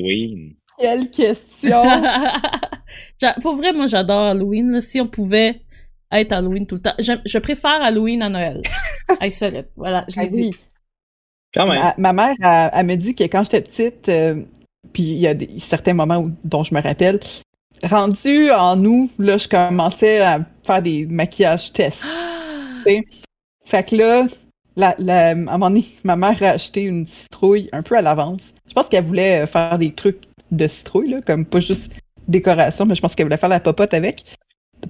Quelle question! Pour vrai, moi j'adore Halloween. là. Si on pouvait être Halloween tout le temps. Je préfère Halloween à Noël. solide. Voilà, je l'ai Ah dit. oui. Quand même. Ma, ma mère, elle, elle me dit que quand j'étais petite, euh, puis il y a des, certains moments où- dont je me rappelle, rendu en août, là, je commençais à faire des maquillages tests. Fait que là, la, la, à un moment donné, ma mère a acheté une citrouille un peu à l'avance. Je pense qu'elle voulait euh, faire des trucs de citrouille, là, comme pas juste décoration, mais je pense qu'elle voulait faire la popote avec.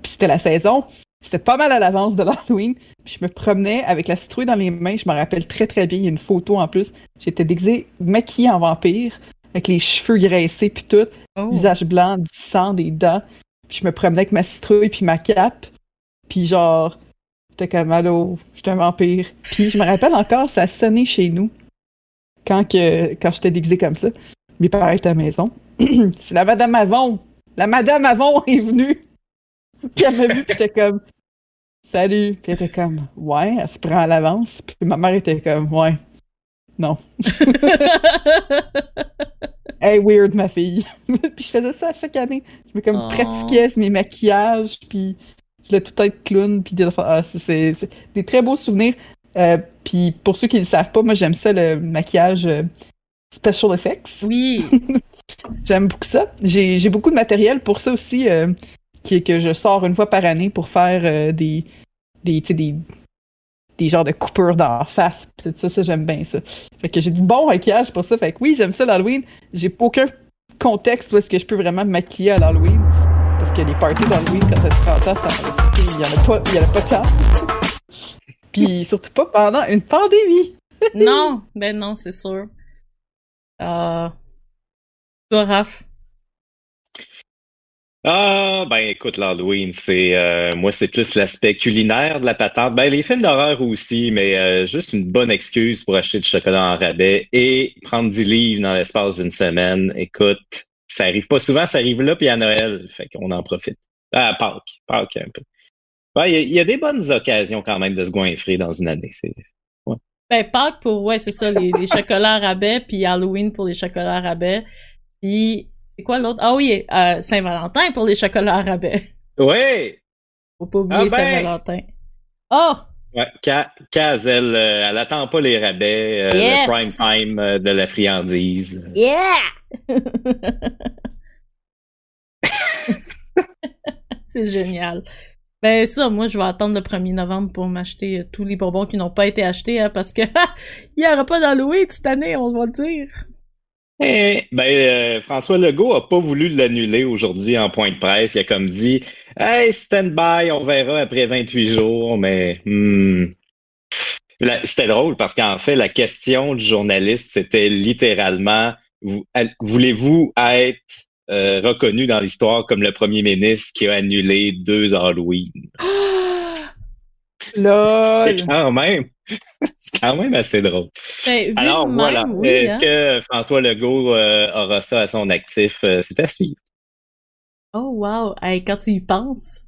Puis c'était la saison. C'était pas mal à l'avance de l'Halloween. Puis je me promenais avec la citrouille dans les mains. Je me rappelle très très bien. Il y a une photo en plus. J'étais déguisée, maquillée en vampire, avec les cheveux graissés puis tout, Oh. visage blanc, du sang, des dents. Puis je me promenais avec ma citrouille puis ma cape. Puis genre, j'étais comme allô, j'étais un vampire. Puis je me rappelle encore, ça a sonné chez nous quand que quand j'étais déguisée comme ça. Mes parents étaient à la maison. C'est la Madame Avon. La Madame Avon est venue. Puis elle m'a vu, puis j'étais comme Salut. Puis elle était comme Ouais, elle se prend à l'avance. Puis ma mère était comme Ouais. Non. Hey, weird, ma fille. puis je faisais ça à chaque année. Je me comme Oh. pratiquais mes maquillages, puis je voulais tout être clown, puis des ah, c'est des très beaux souvenirs. Euh, puis pour ceux qui ne le savent pas, moi j'aime ça le maquillage euh, special effects. Oui. J'aime beaucoup ça. J'ai beaucoup de matériel pour ça aussi, euh, qui est que je sors une fois par année pour faire euh, des, des, des, des genres de coupures d'en face. tout ça, ça j'aime bien ça. Fait que j'ai du bon maquillage pour ça. Fait que oui, j'aime ça l'Halloween. J'ai aucun contexte où est-ce que je peux vraiment me maquiller à l'Halloween. Parce que les parties d'Halloween, quand t'as 30 ans, ça, il y en a pas, il y en a pas de temps. Puis surtout pas pendant une pandémie. non, ben non, c'est sûr. Euh... Toi, Raph? Ah, ben écoute, l'Halloween, c'est euh, moi, c'est plus l'aspect culinaire de la patente. Ben, les films d'horreur aussi, mais euh, juste une bonne excuse pour acheter du chocolat en rabais et prendre 10 livres dans l'espace d'une semaine. Écoute, ça arrive pas souvent, ça arrive là, puis à Noël, fait qu'on en profite. Ah, Pâques, Pâques un peu. Il y, a- des bonnes occasions quand même de se goinfrer dans une année. Ben, Pâques pour, ouais, c'est ça, les, les chocolats rabais, puis Halloween pour les chocolats rabais. Puis, c'est quoi l'autre? Ah oui, euh, Saint-Valentin pour les chocolats rabais. Ouais! Faut pas oublier Ah ben! Saint-Valentin. Oh! Ouais, Ka- Kaz, elle, euh, elle attend pas les rabais, euh, Yes! le prime time de la friandise. Yeah! c'est génial. Ben ça, moi je vais attendre le 1er novembre pour m'acheter euh, tous les bonbons qui n'ont pas été achetés, hein, parce que il y aura pas d'Halloween cette année, on va le dire. Eh, ben, euh, François Legault a pas voulu l'annuler aujourd'hui en point de presse. Il a comme dit, hey, stand by, on verra après 28 jours, mais hmm. C'était drôle parce qu'en fait, la question du journaliste, c'était littéralement, vous- al- voulez-vous être euh, reconnu dans l'histoire comme le premier ministre qui a annulé deux Halloween? C'est quand même, c'est quand même assez drôle. Ben, Alors même, voilà, oui, Est-ce hein. que François Legault euh, aura ça à son actif? Euh, c'est à suivre. Oh wow, hey, quand tu y penses.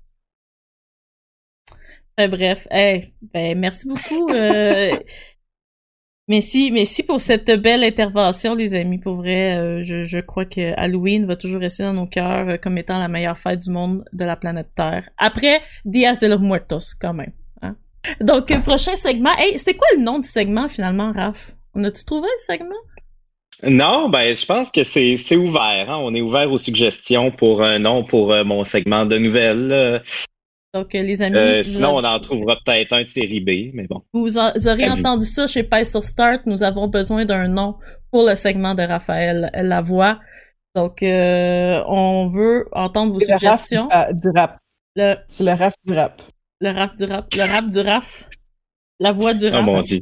Ben, bref, hey, ben merci beaucoup. Merci, merci pour cette belle intervention, les amis. Pour vrai, euh, je, je crois que Halloween va toujours rester dans nos cœurs euh, comme étant la meilleure fête du monde de la planète Terre. Après Dias de los Muertos, quand même. Hein? Donc, euh, prochain segment. Hey, c'était quoi le nom du segment finalement, Raph? On a-tu trouvé le segment? Non, ben je pense que c'est c'est ouvert. hein. On est ouvert aux suggestions pour un nom pour mon segment de nouvelles. Euh. Donc, euh, les amis, Euh, vous sinon, avez- on en trouvera peut-être un de série B, mais bon. Vous, en- vous aurez entendu ça chez Pay sur Start. Nous avons besoin d'un nom pour le segment de Raphaël Lavoie. Donc, euh, on veut entendre vos C'est le rap suggestions. du, ah, du rap. Le, C'est le rap du rap. le rap du rap. Le rap du raf. La voix du Oh rap. mon dieu.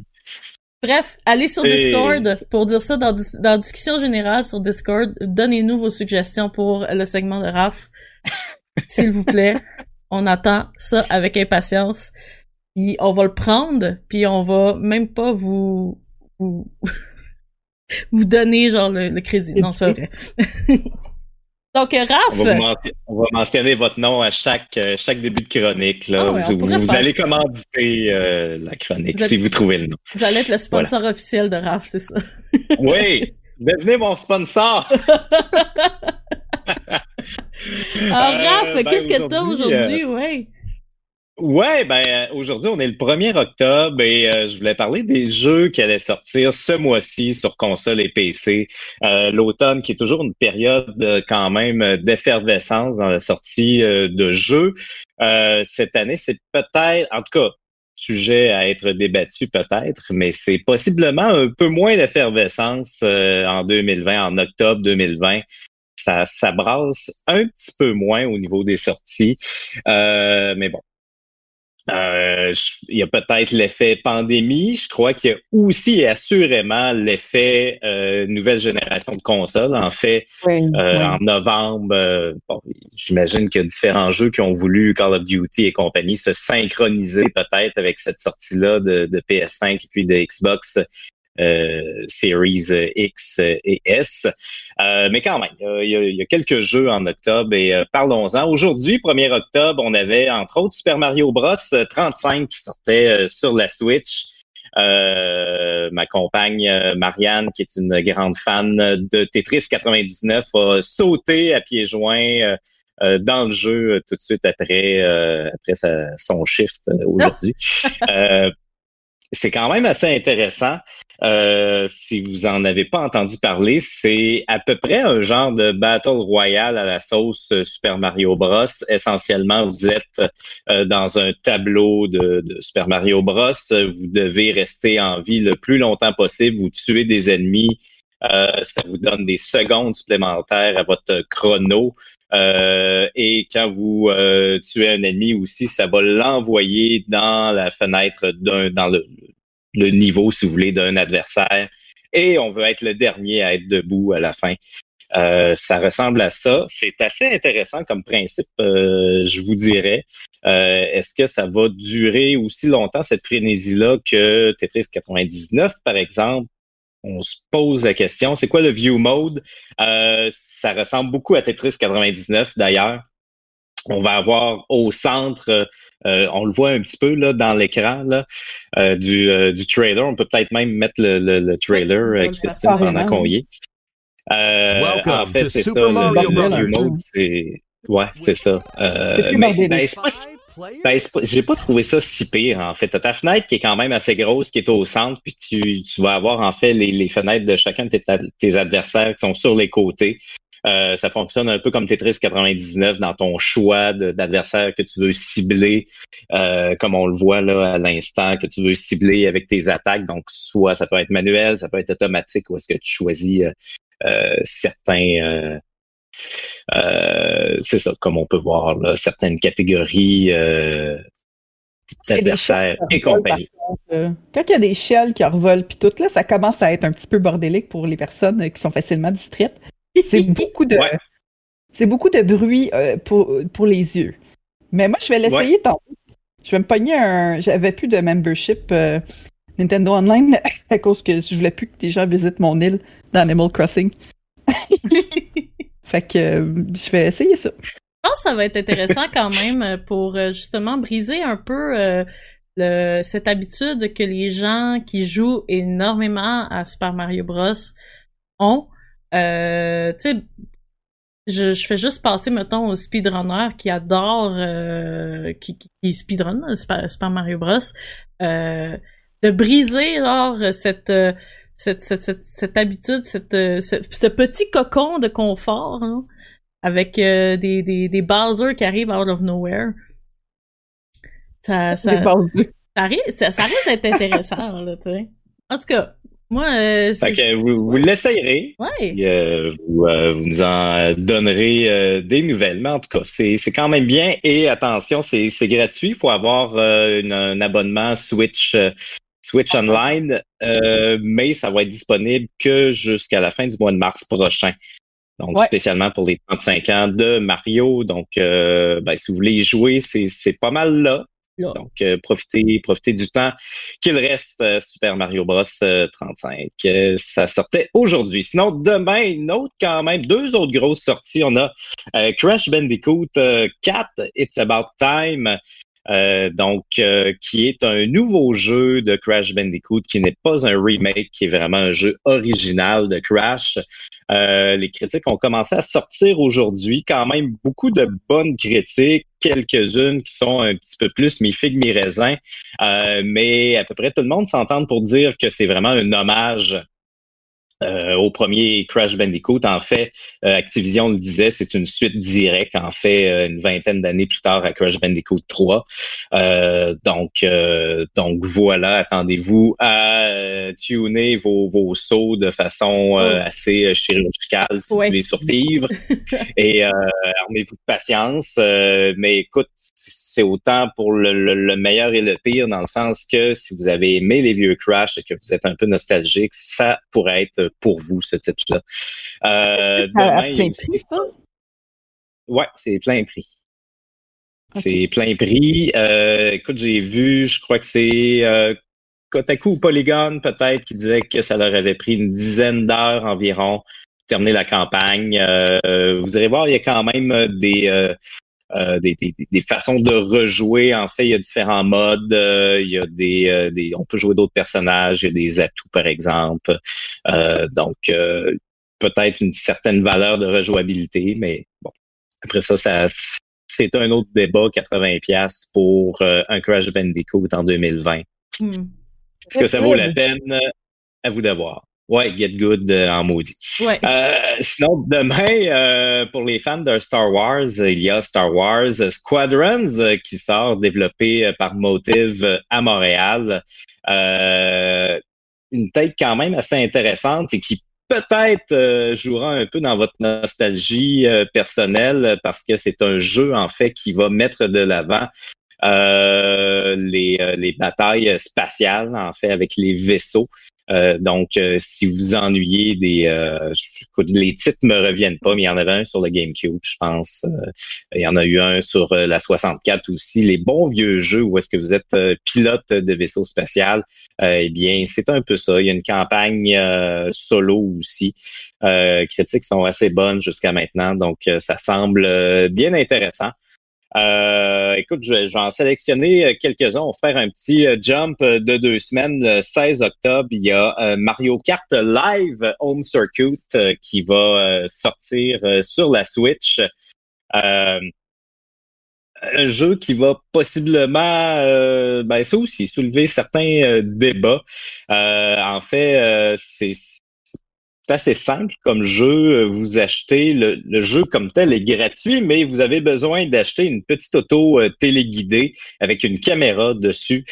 Bref, allez sur Et- Discord pour dire ça dans, dans discussion générale sur Discord. Donnez-nous vos suggestions pour le segment de Raph. S'il vous plaît. On attend ça avec impatience. Puis on va le prendre, puis on va même pas vous vous, vous donner genre le, le crédit. Non, c'est pas vrai. Donc On Raph, va, on va mentionner votre nom à chaque, euh, chaque début de chronique. Là. Ah ouais, vous allez commanditer euh, la chronique Vous si vous trouvez le nom. vous allez être le sponsor officiel de Raph, c'est ça. Oui, devenez mon sponsor. Alors Euh, Raph, ben, qu'est-ce que t'as aujourd'hui, aujourd'hui, ouais? Ouais, ben aujourd'hui on est le 1er octobre et euh, je voulais parler des jeux qui allaient sortir ce mois-ci sur console et PC. Euh, L'automne qui est toujours une période euh, quand même d'effervescence dans la sortie de jeux. cette année, c'est peut-être, en tout cas, sujet à être débattu peut-être, mais c'est possiblement un peu moins d'effervescence en 2020, en octobre 2020. Ça, ça brasse un petit peu moins au niveau des sorties. mais bon, euh, il y a peut-être l'effet pandémie. Je crois qu'il y a aussi assurément l'effet euh, nouvelle génération de consoles. En fait, euh, en novembre, euh, j'imagine qu'il y a différents jeux qui ont voulu Call of Duty et compagnie se synchroniser peut-être avec cette sortie-là de, de PS5 et puis de Xbox euh, Series X et S. Euh, mais quand même, il y, a, quelques jeux en octobre et euh, parlons-en. Aujourd'hui, 1er octobre, on avait entre autres Super Mario Bros 35 qui sortait sur la Switch. ma compagne Marianne, qui est une grande fan de Tetris 99, a sauté à pieds joints dans le jeu tout de suite après après son shift aujourd'hui. c'est quand même assez intéressant. Euh, si vous en avez pas entendu parler, c'est à peu près un genre de battle royale à la sauce euh, Super Mario Bros. Essentiellement, vous êtes euh, dans un tableau de, Super Mario Bros. Vous devez rester en vie le plus longtemps possible. Vous tuez des ennemis. Ça vous donne des secondes supplémentaires à votre chrono. et quand vous tuez un ennemi aussi, ça va l'envoyer dans la fenêtre d'un dans le, le niveau, si vous voulez, d'un adversaire. Et on veut être le dernier à être debout à la fin. Euh, ça ressemble à ça. C'est assez intéressant comme principe, euh, je vous dirais. Euh, est-ce que ça va durer aussi longtemps, cette frénésie-là, que Tetris 99, par exemple? On se pose la question, c'est quoi le view mode? ça ressemble beaucoup à Tetris 99, d'ailleurs on va avoir au centre, euh, on le voit un petit peu là dans l'écran là euh, du, euh, du trailer. On peut peut-être même mettre le, le, trailer, Christine, pendant qu'on y est. en fait, c'est ça. Le, mode, c'est ouais, c'est ça. mais, ben, j'ai pas trouvé ça si pire en fait. T'as ta fenêtre qui est quand même assez grosse, qui est au centre, puis tu, tu vas avoir en fait les, les fenêtres de chacun de tes, tes adversaires qui sont sur les côtés. Euh, ça fonctionne un peu comme Tetris 99 dans ton choix d'adversaire que tu veux cibler, euh, comme on le voit là à l'instant, que tu veux cibler avec tes attaques. Donc, soit ça peut être manuel, ça peut être automatique, ou est-ce que tu choisis euh, certains c'est ça, comme on peut voir là, certaines catégories d'adversaires et compagnie. Quand il y a des shells qui revolent puis tout, là, ça commence à être un petit peu bordélique pour les personnes qui sont facilement distraites. C'est beaucoup de c'est beaucoup de bruit euh, pour, pour les yeux. Mais moi, je vais l'essayer tantôt. Je vais me pogner un. J'avais plus de membership euh, Nintendo Online à cause que je voulais plus que des gens visitent mon île dans Animal Crossing. fait que euh, je vais essayer ça. Je pense que ça va être intéressant quand même pour justement briser un peu le, cette habitude que les gens qui jouent énormément à Super Mario Bros ont. Euh, tu sais, je, je, fais juste passer, mettons, aux speedrunners qui adorent, euh, qui, qui, speedrun Super, Super, Mario Bros, euh, de briser, alors, cette, cette, cette, cette, habitude, cette, ce, petit cocon de confort, hein, avec des, des, des Bowser qui arrivent out of nowhere. Ça, ça, ça, arrive, ça, ça risque d'être intéressant, là, tu sais. En tout cas, moi, euh, que vous, vous l'essayerez. Ouais. Euh, vous, euh, vous, nous en donnerez des nouvelles. Mais en tout cas, c'est, c'est quand même bien. Et attention, c'est, c'est gratuit. Il faut avoir un abonnement Switch. Switch Online, mais ça va être disponible que jusqu'à la fin du mois de mars prochain. Donc, spécialement pour les 35 ans de Mario. Donc, ben, si vous voulez y jouer, c'est, c'est pas mal là. Donc, euh, profitez, profitez du temps qu'il reste euh, Super Mario Bros 35. Euh, ça sortait aujourd'hui. Sinon, demain, une autre quand même, deux autres grosses sorties. On a Crash Bandicoot 4, It's About Time. Euh, donc, euh, qui est un nouveau jeu de Crash Bandicoot, qui n'est pas un remake, qui est vraiment un jeu original de Crash. Euh, les critiques ont commencé à sortir aujourd'hui, quand même beaucoup de bonnes critiques, quelques-unes qui sont un petit peu plus mi-figue, mi-raisin, mais à peu près tout le monde s'entend pour dire que c'est vraiment un hommage euh, au premier Crash Bandicoot. En fait, euh, Activision le disait, c'est une suite directe, en fait, euh, une vingtaine d'années plus tard à Crash Bandicoot 3. donc, donc voilà, attendez-vous à tuner vos, vos sauts de façon assez chirurgicale si vous voulez survivre. Et armez-vous de patience. mais écoute, c'est autant pour le, le, meilleur et le pire, dans le sens que si vous avez aimé les vieux Crash et que vous êtes un peu nostalgique, ça pourrait être pour vous, ce titre-là. Euh, demain, plein prix, ça? Ouais, c'est plein prix. C'est plein prix. Euh, écoute, j'ai vu, je crois que c'est euh, Kotaku ou Polygon peut-être qui disait que ça leur avait pris une dizaine d'heures environ pour terminer la campagne. Euh, vous allez voir, il y a quand même des euh, des, des, façons de rejouer. En fait, il y a différents modes. Euh, il y a des, euh, des, on peut jouer d'autres personnages. Il y a des atouts, par exemple. donc, peut-être une certaine valeur de rejouabilité, mais bon. Après ça, ça c'est un autre débat, 80 pièces pour un Crash Bandicoot en 2020. Hmm. Est-ce que ça vaut la peine? À vous d'avoir. Ouais, Get Good euh, en maudit. Ouais. Euh, sinon, demain, euh, pour les fans de Star Wars, il y a Star Wars Squadrons qui sort développé par Motive à Montréal. une tête quand même assez intéressante et qui peut-être jouera un peu dans votre nostalgie personnelle parce que c'est un jeu en fait qui va mettre de l'avant les, les batailles spatiales en fait avec les vaisseaux. Euh, donc, euh, si vous ennuyez des... Euh, les titres me reviennent pas, mais il y en avait un sur le GameCube, je pense. il y en a eu un sur la 64 aussi. Les bons vieux jeux où est-ce que vous êtes pilote de vaisseau spatial, eh bien, c'est un peu ça. Il y a une campagne solo aussi. critiques sont assez bonnes jusqu'à maintenant, donc ça semble bien intéressant. Euh, écoute, j'en sélectionner euh, quelques-uns. On va faire un petit euh, jump de deux semaines. Le 16 octobre, il y a Mario Kart Live Home Circuit qui va sortir sur la Switch. un jeu qui va possiblement, ben ça aussi, soulever certains débats. en fait, c'est c'est assez simple comme jeu. Vous achetez le, jeu comme tel est gratuit, mais vous avez besoin d'acheter une petite auto euh, téléguidée avec une caméra dessus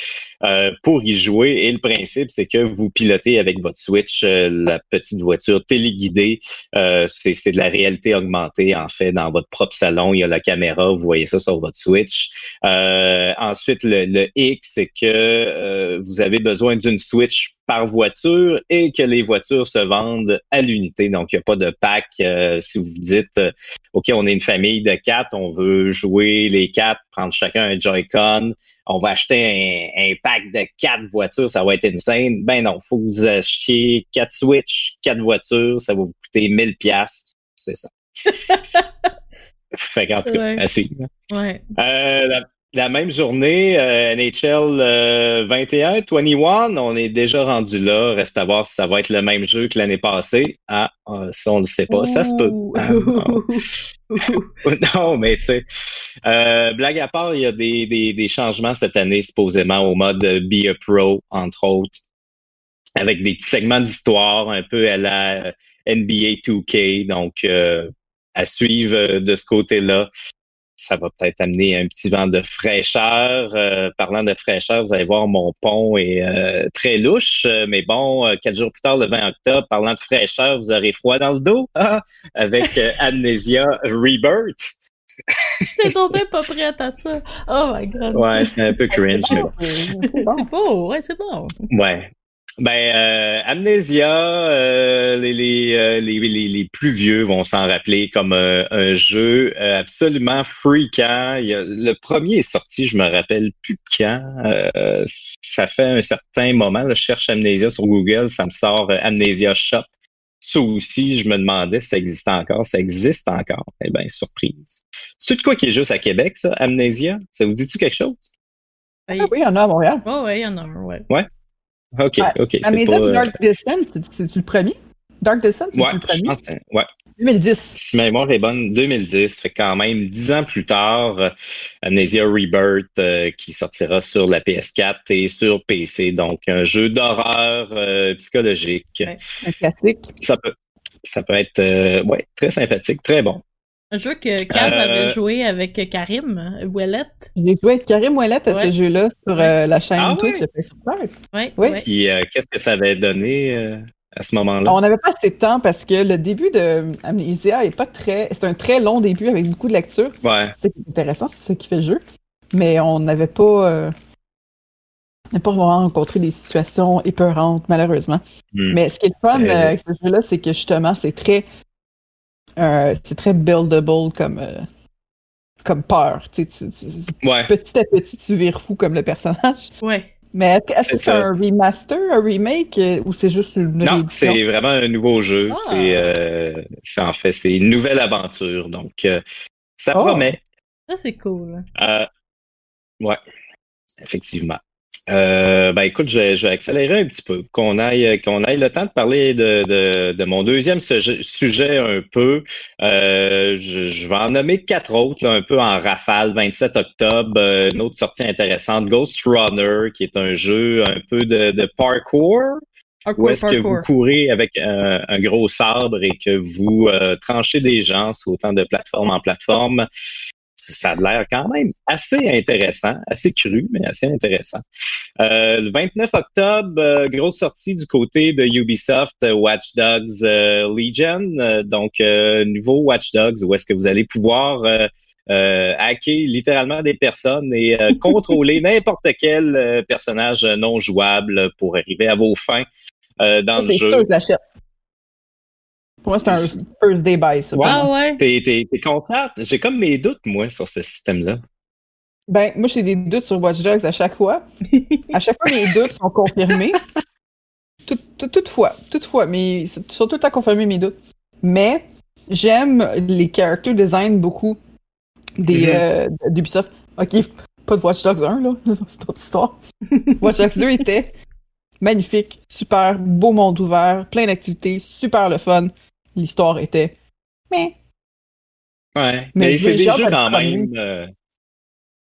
euh, pour y jouer. Et le principe, c'est que vous pilotez avec votre Switch euh, la petite voiture téléguidée. c'est de la réalité augmentée en fait dans votre propre salon. Il y a la caméra, vous voyez ça sur votre Switch. ensuite, le, le X, c'est que vous avez besoin d'une Switch par voiture et que les voitures se vendent à l'unité. Donc, il n'y a pas de pack. Euh, si vous dites, euh, OK, on est une famille de quatre, on veut jouer les quatre, prendre chacun un Joy-Con, on va acheter un, pack de quatre voitures, ça va être insane. Ben non, faut que vous achetiez quatre Switch, quatre voitures, ça va vous coûter 1000 pièces, c'est ça. fait qu'en tout cas. Ouais. Euh, la même journée, euh, NHL 21, 21, on est déjà rendu là. Reste à voir si ça va être le même jeu que l'année passée. Ah, ah ça, on ne sait pas. Ça se peut. Ah, non. mais tu sais, euh, blague à part, il y a des, des, des, changements cette année, supposément, au mode Be a Pro, entre autres, avec des petits segments d'histoire, un peu à la NBA 2K. Donc, euh, à suivre de ce côté-là ça va peut-être amener un petit vent de fraîcheur. Euh, parlant de fraîcheur, vous allez voir, mon pont est euh, très louche. Euh, mais bon, quatre jours plus tard, le 20 octobre, parlant de fraîcheur, vous aurez froid dans le dos ah, avec Amnesia Rebirth. J'étais tombée pas prête à ça. Oh my god. Ouais, c'est un peu cringe, mais C'est beau, ouais, c'est bon. Ouais. Ben, euh, Amnesia, euh, les, les, les, les, plus vieux vont s'en rappeler comme un jeu absolument freakant. Il y a, le premier est sorti, je me rappelle plus de quand. ça fait un certain moment. je cherche Amnesia sur Google, ça me sort Amnesia Shop. Ça aussi, je me demandais si ça existe encore. Ça existe encore. Eh bien, surprise. C'est de quoi qui est juste à Québec, ça, Amnesia? Ça vous dit-tu quelque chose? Ah oui, il y en a à Montréal. Oh, ouais, il y en a un, ouais. OK, Ouais. OK. C'est maison pas, euh, Dark Descent, c'est- c'est-tu le premier? Dark Descent, c'est Ouais, le je premier? pense que- ouais. 2010. Si ma mémoire est bonne, 2010, fait quand même dix ans plus tard, euh, Amnesia Rebirth euh, qui sortira sur la PS4 et sur PC. Donc, un jeu d'horreur euh, psychologique. Ouais. Un classique. Ça peut, ça peut être euh, ouais, très sympathique, très bon. Un jeu que Kaz Euh, avait joué avec Karim, Ouellette. J'ai joué avec Karim Ouellette à Ouais. ce jeu-là sur euh, la chaîne Ah Twitch ouais? de Facebook. Ouais, Oui. ouais. Puis, euh, qu'est-ce que ça avait donné euh, à ce moment-là? On n'avait pas assez de temps parce que le début de Amnesia est pas très. C'est un très long début avec beaucoup de lecture. Ouais. C'est intéressant, c'est ça qui fait le jeu. Mais on n'avait pas. euh, On n'a pas vraiment rencontré des situations épeurantes, malheureusement. Hmm. Mais ce qui est le fun Euh, euh, avec ce jeu-là, c'est que justement, c'est très. Euh, c'est très buildable comme. euh, comme peur. Tu sais, tu- tu- Ouais. petit à petit, tu vires fou comme le personnage. Ouais. Mais est-ce que- C'est un remaster, un remake, euh, ou c'est juste une Non, réédition? c'est vraiment un nouveau jeu. Ah. C'est, euh, c'est en fait, c'est une nouvelle aventure. Donc, euh, ça Oh. promet. Ça, c'est cool. Euh, ouais, effectivement. Euh, ben écoute, je vais, je vais accélérer un petit peu, qu'on aille, qu'on aille le temps de parler de, de, de mon deuxième sujet, sujet un peu. Euh, je, je vais en nommer quatre autres, là, un peu en rafale. 27 octobre, euh, une autre sortie intéressante, Ghost Runner, qui est un jeu un peu de, de parkour. Parkour, Où est-ce que vous courez avec un, un gros sabre et que vous euh, tranchez des gens sautant de plateforme en plateforme? Ça a l'air quand même assez intéressant, assez cru, mais assez intéressant. Euh, le 29 octobre, euh, grosse sortie du côté de Ubisoft, euh, Watch Dogs euh, Legion. Euh, donc, euh, nouveau Watch Dogs où est-ce que vous allez pouvoir hacker littéralement des personnes et euh, contrôler n'importe quel personnage non jouable pour arriver à vos fins euh, dans le jeu. sûr que moi, c'est un first day buy, ça. pour Ouais. Ah ouais? T'es, t'es, t'es contente? J'ai comme mes doutes, moi, sur ce système-là. Ben, moi, j'ai des doutes sur Watch Dogs à chaque fois. À chaque fois, mes doutes sont confirmés. Tout- tout- toutefois, toutefois, mais ils sont tout à confirmer mes doutes. Mais j'aime les character design beaucoup des Mhm. euh, d'Ubisoft. Ok, pas de Watch Dogs 1, là, c'est autre histoire. Watch Dogs 2 était magnifique, super, beau monde ouvert, plein d'activités, super le fun. L'histoire était. Mais Ouais. Mais Mais, c'est des jeux quand même. euh,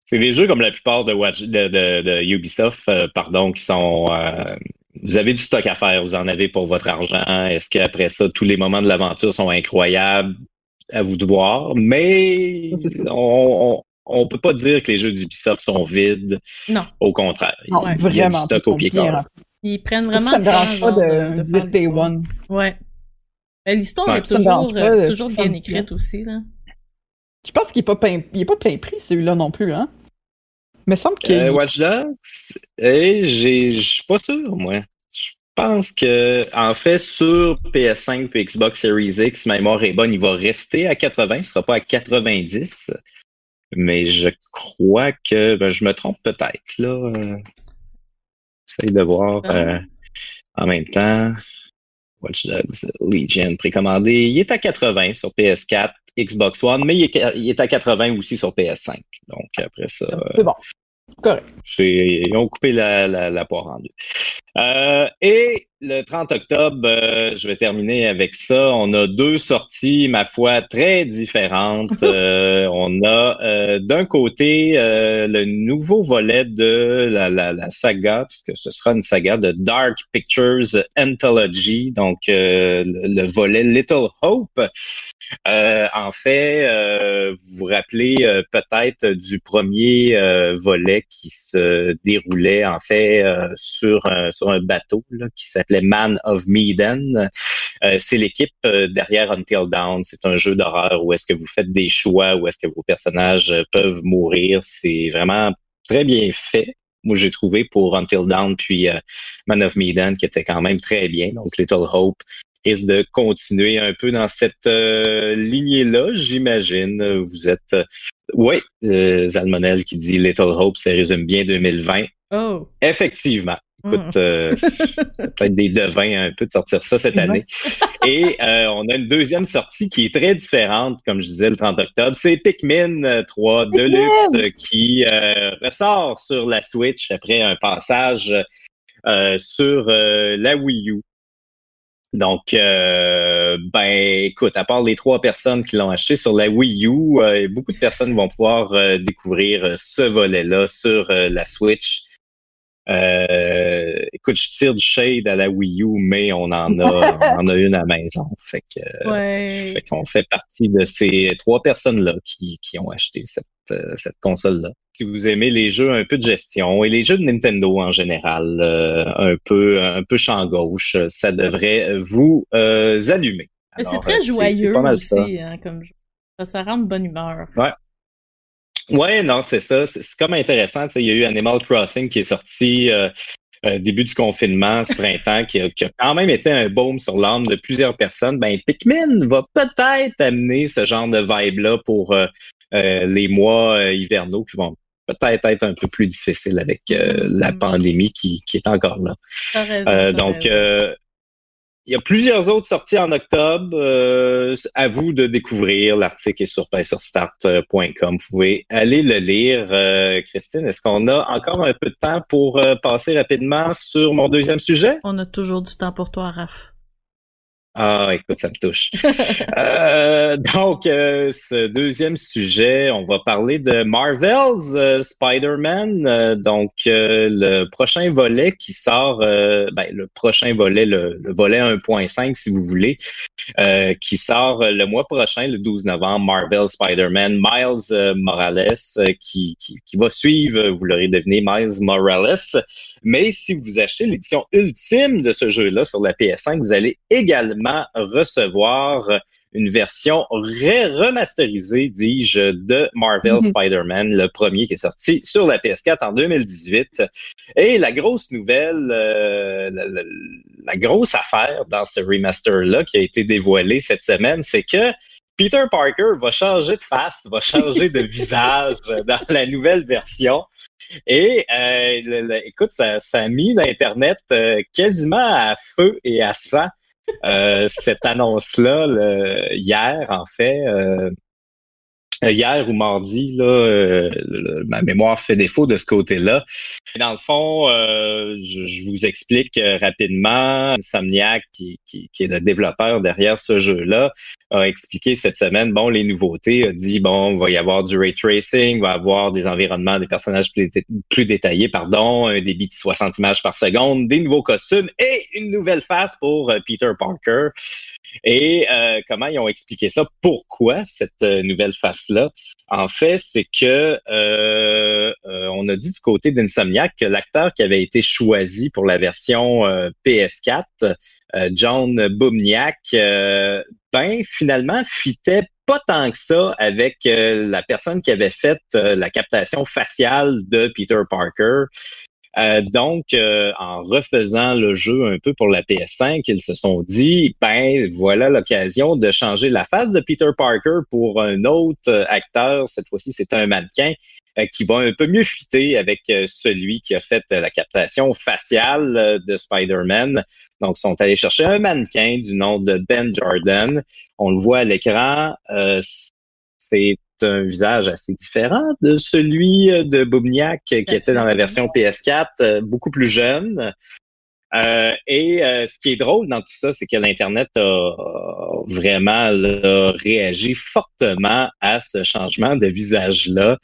c'est des jeux comme la plupart de, Watch, de, de, de Ubisoft, euh, pardon, qui sont. euh, vous avez du stock à faire, vous en avez pour votre argent. Est-ce qu'après ça, tous les moments de l'aventure sont incroyables? À vous de voir? Mais on, on, on peut pas dire que les jeux d'Ubisoft sont vides. Non. Au contraire. non, il y a du vraiment. stock au pied remplis. Ils prennent vraiment ça me dérange pas de, de, de Day. One. Ouais. Ben, L'histoire Ouais, est toujours, pas, euh, toujours bien 70 écrite aussi, là. Je pense qu'il est pas plein, il est pas plein prix celui-là non plus, hein. Il me semble qu'il Euh, Watch Dogs, eh, j'ai, je suis pas sûr, moi. Je pense que, en fait, sur PS5 et Xbox Series X, ma mémoire est bonne, il va rester à 80, il sera pas à 90. Mais je crois que, ben, je me trompe peut-être, là. Euh, J'essaie de voir, Ah. euh, en même temps. Watch Dogs Legion précommandé. Il est à 80 sur PS4, Xbox One, mais il est, il est à 80 aussi sur PS5. Donc, après ça, C'est bon. Correct. ils ont coupé la, la, la poire en deux. Euh, et le 30 octobre, euh, je vais terminer avec ça. On a deux sorties, ma foi, très différentes. Euh, on a d'un côté le nouveau volet de la, la, la saga, puisque ce sera une saga de Dark Pictures Anthology, donc le, le volet Little Hope. Euh, en fait, euh, vous vous rappelez euh, peut-être du premier euh, volet qui se déroulait en fait euh, sur, un, sur un bateau là, qui s'appelait Man of Medan. Euh, c'est l'équipe derrière Until Dawn. C'est un jeu d'horreur où est-ce que vous faites des choix, où est-ce que vos personnages peuvent mourir. C'est vraiment très bien fait. Moi, j'ai trouvé pour Until Dawn puis euh, Man of Medan qui était quand même très bien. Donc Little Hope risque de continuer un peu dans cette euh, lignée-là, j'imagine. Vous êtes... Euh, oui, euh, Zalmonel qui dit Little Hope, ça résume bien 2020. Oh. Effectivement. Écoute, euh, c'est peut-être des devins un peu de sortir ça cette année. Et euh, on a une deuxième sortie qui est très différente, comme je disais, le 30 octobre. C'est Pikmin 3 Deluxe qui ressort sur la Switch après un passage sur la Wii U. Donc, euh, ben, écoute, à part les trois personnes qui l'ont acheté sur la Wii U, euh, beaucoup de personnes vont pouvoir euh, découvrir ce volet-là sur la Switch. écoute, je tire du shade à la Wii U, mais on en a, on en a une à la maison. Fait que, fait qu'on fait partie de ces trois personnes-là qui, qui ont acheté cette, cette console-là si vous aimez les jeux un peu de gestion et les jeux de Nintendo en général, euh, un peu un peu champ gauche, ça devrait vous euh, allumer. C'est très euh, joyeux aussi, hein, comme ça, ça rend de bonne humeur. Ouais. Ouais, non, c'est ça. C'est comme intéressant. Il y a eu Animal Crossing qui est sorti début du confinement ce printemps, qui a, qui a, quand même été un baume sur l'âme de plusieurs personnes. Ben, Pikmin va peut-être amener ce genre de vibe-là pour les mois hivernaux qui vont peut-être être un peu plus difficile avec euh, la mm. pandémie qui, qui, est encore là. Euh, donc, euh, il y a plusieurs autres sorties en octobre. à vous de découvrir. L'article est sur start.com. Vous pouvez aller le lire. Christine, est-ce qu'on a encore un peu de temps pour passer rapidement sur mon deuxième sujet? On a toujours du temps pour toi, Raph. Ah, écoute, ça me touche. euh, donc, euh, ce deuxième sujet, on va parler de Marvel's euh, Spider-Man. Donc, le prochain volet qui sort, ben, le prochain volet, le, volet 1.5, si vous voulez, qui sort le mois prochain, le 12 novembre, Marvel Spider-Man, Miles Morales, qui, qui, qui, va suivre, vous l'aurez deviné, Miles Morales. Mais si vous achetez l'édition ultime de ce jeu-là sur la PS5, vous allez également recevoir une version remasterisée, dis-je, de Marvel mhm. Spider-Man, le premier qui est sorti sur la PS4 en 2018. Et la grosse nouvelle, euh, la, grosse affaire dans ce remaster-là qui a été dévoilé cette semaine, c'est que Peter Parker va changer de face, va changer de visage dans la nouvelle version. Et euh, écoute, ça, ça, a mis l'Internet euh, quasiment à feu et à sang euh, cette annonce-là hier, en fait. Euh, hier ou mardi, là, euh, ma mémoire fait défaut de ce côté-là. Dans le fond, euh, je, vous explique rapidement. Insomniac, qui, qui, est le développeur derrière ce jeu-là, a expliqué cette semaine, bon, les nouveautés, a dit, bon, il va y avoir du ray tracing, il va y avoir des environnements, des personnages plus, plus détaillés, pardon, un débit de 60 images par seconde, des nouveaux costumes et une nouvelle face pour Peter Parker. Et comment ils ont expliqué ça? Pourquoi cette nouvelle face en fait, c'est que euh, euh, on a dit du côté d'Insomniac que l'acteur qui avait été choisi pour la version euh, PS4, John Boomniak, ben finalement fitait pas tant que ça avec la personne qui avait fait la captation faciale de Peter Parker. Euh, donc, euh, en refaisant le jeu un peu pour la PS5, ils se sont dit, ben voilà l'occasion de changer la face de Peter Parker pour un autre euh, acteur. Cette fois-ci, c'est un mannequin qui va un peu mieux fitter avec celui qui a fait la captation faciale de Spider-Man. Donc, ils sont allés chercher un mannequin du nom de Ben Jordan. On le voit à l'écran. c'est un visage assez différent de celui euh, de Boubniak qui était dans la version PS4, euh, beaucoup plus jeune. Euh, et ce qui est drôle dans tout ça, c'est que l'Internet a vraiment réagi fortement à ce changement de visage-là.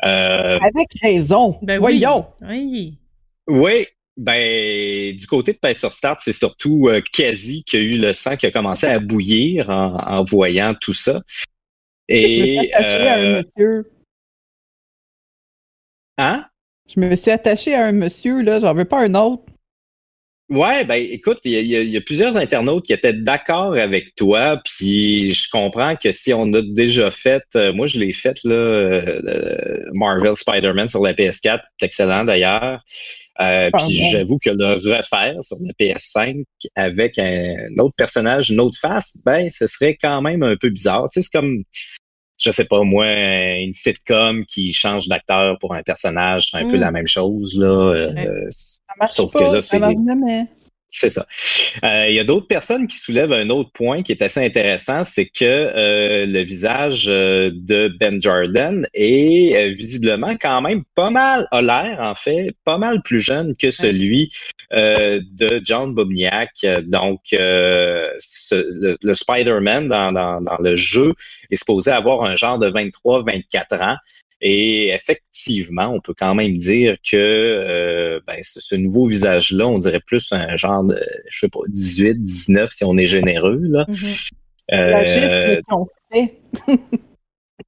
Avec raison. Ben Voyons. Oui. oui. Ben, du côté de Pace sur Start, c'est surtout Quasi qui a eu le sang qui a commencé à bouillir en voyant tout ça. Et, je me suis attaché à un euh, monsieur. Hein? Je me suis attaché à un monsieur, là, j'en veux pas un autre. Ouais, ben écoute, il y, a plusieurs internautes qui étaient d'accord avec toi, puis je comprends que si on a déjà fait, euh, moi je l'ai fait là, euh, Marvel Spider-Man sur la PS4, c'est excellent d'ailleurs. Euh, puis j'avoue que le refaire sur la PS5 avec un autre personnage, une autre face, ben ce serait quand même un peu bizarre. Tu sais, c'est comme je sais pas moi, une sitcom qui change d'acteur pour un personnage, c'est un peu Mm. la même chose là. euh, Ouais. Ça marche Sauf pas, que là, ça c'est-. C'est ça. Euh, Il y a d'autres personnes qui soulèvent un autre point qui est assez intéressant, c'est que euh, le visage euh, de Ben Jordan est euh, visiblement quand même pas mal, a l'air en fait, pas mal plus jeune que celui euh, de John Bobniak. Donc, euh, ce- le, le Spider-Man dans, dans, dans le jeu est supposé avoir un genre de 23-24 ans. Et effectivement, on peut quand même dire que euh, ben, ce, ce nouveau visage-là, on dirait plus un genre de, je sais pas, 18, 19 si on est généreux. Là. Mhm. La Euh, fait,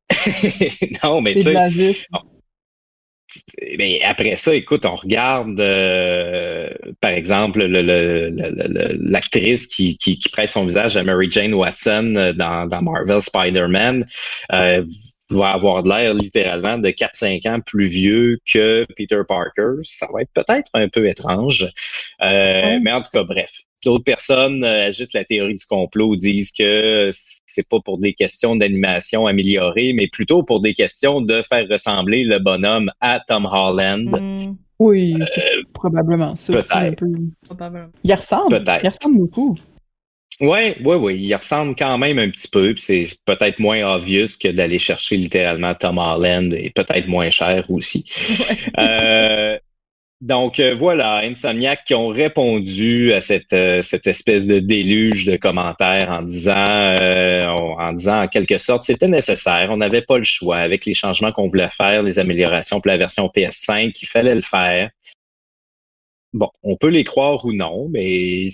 non, mais tu sais, la mais après ça, écoute, on regarde, euh, par exemple, le- le- le- le- l'actrice qui, qui, qui prête son visage à Mary Jane Watson euh, dans, dans Marvel Spider-Man. euh, va avoir de l'air littéralement de 4-5 ans plus vieux que Peter Parker. Ça va être peut-être un peu étrange. Euh. Mais en tout cas, bref. D'autres personnes euh, agitent la théorie du complot, disent que c'est pas pour des questions d'animation améliorée, mais plutôt pour des questions de faire ressembler le bonhomme à Tom Holland. Mhm. Oui, c'est probablement peut-être. un peu. Probablement. Il ressemble. Peut-être. Il ressemble beaucoup. Oui, oui, oui, il ressemble quand même un petit peu, puis c'est peut-être moins obvious que d'aller chercher littéralement Tom Holland et peut-être moins cher aussi. Euh, donc euh, voilà, Insomniac qui ont répondu à cette, euh, cette espèce de déluge de commentaires en disant, euh, en disant en quelque sorte, c'était nécessaire, on n'avait pas le choix avec les changements qu'on voulait faire, les améliorations pour la version PS5, il fallait le faire. Bon, on peut les croire ou non, mais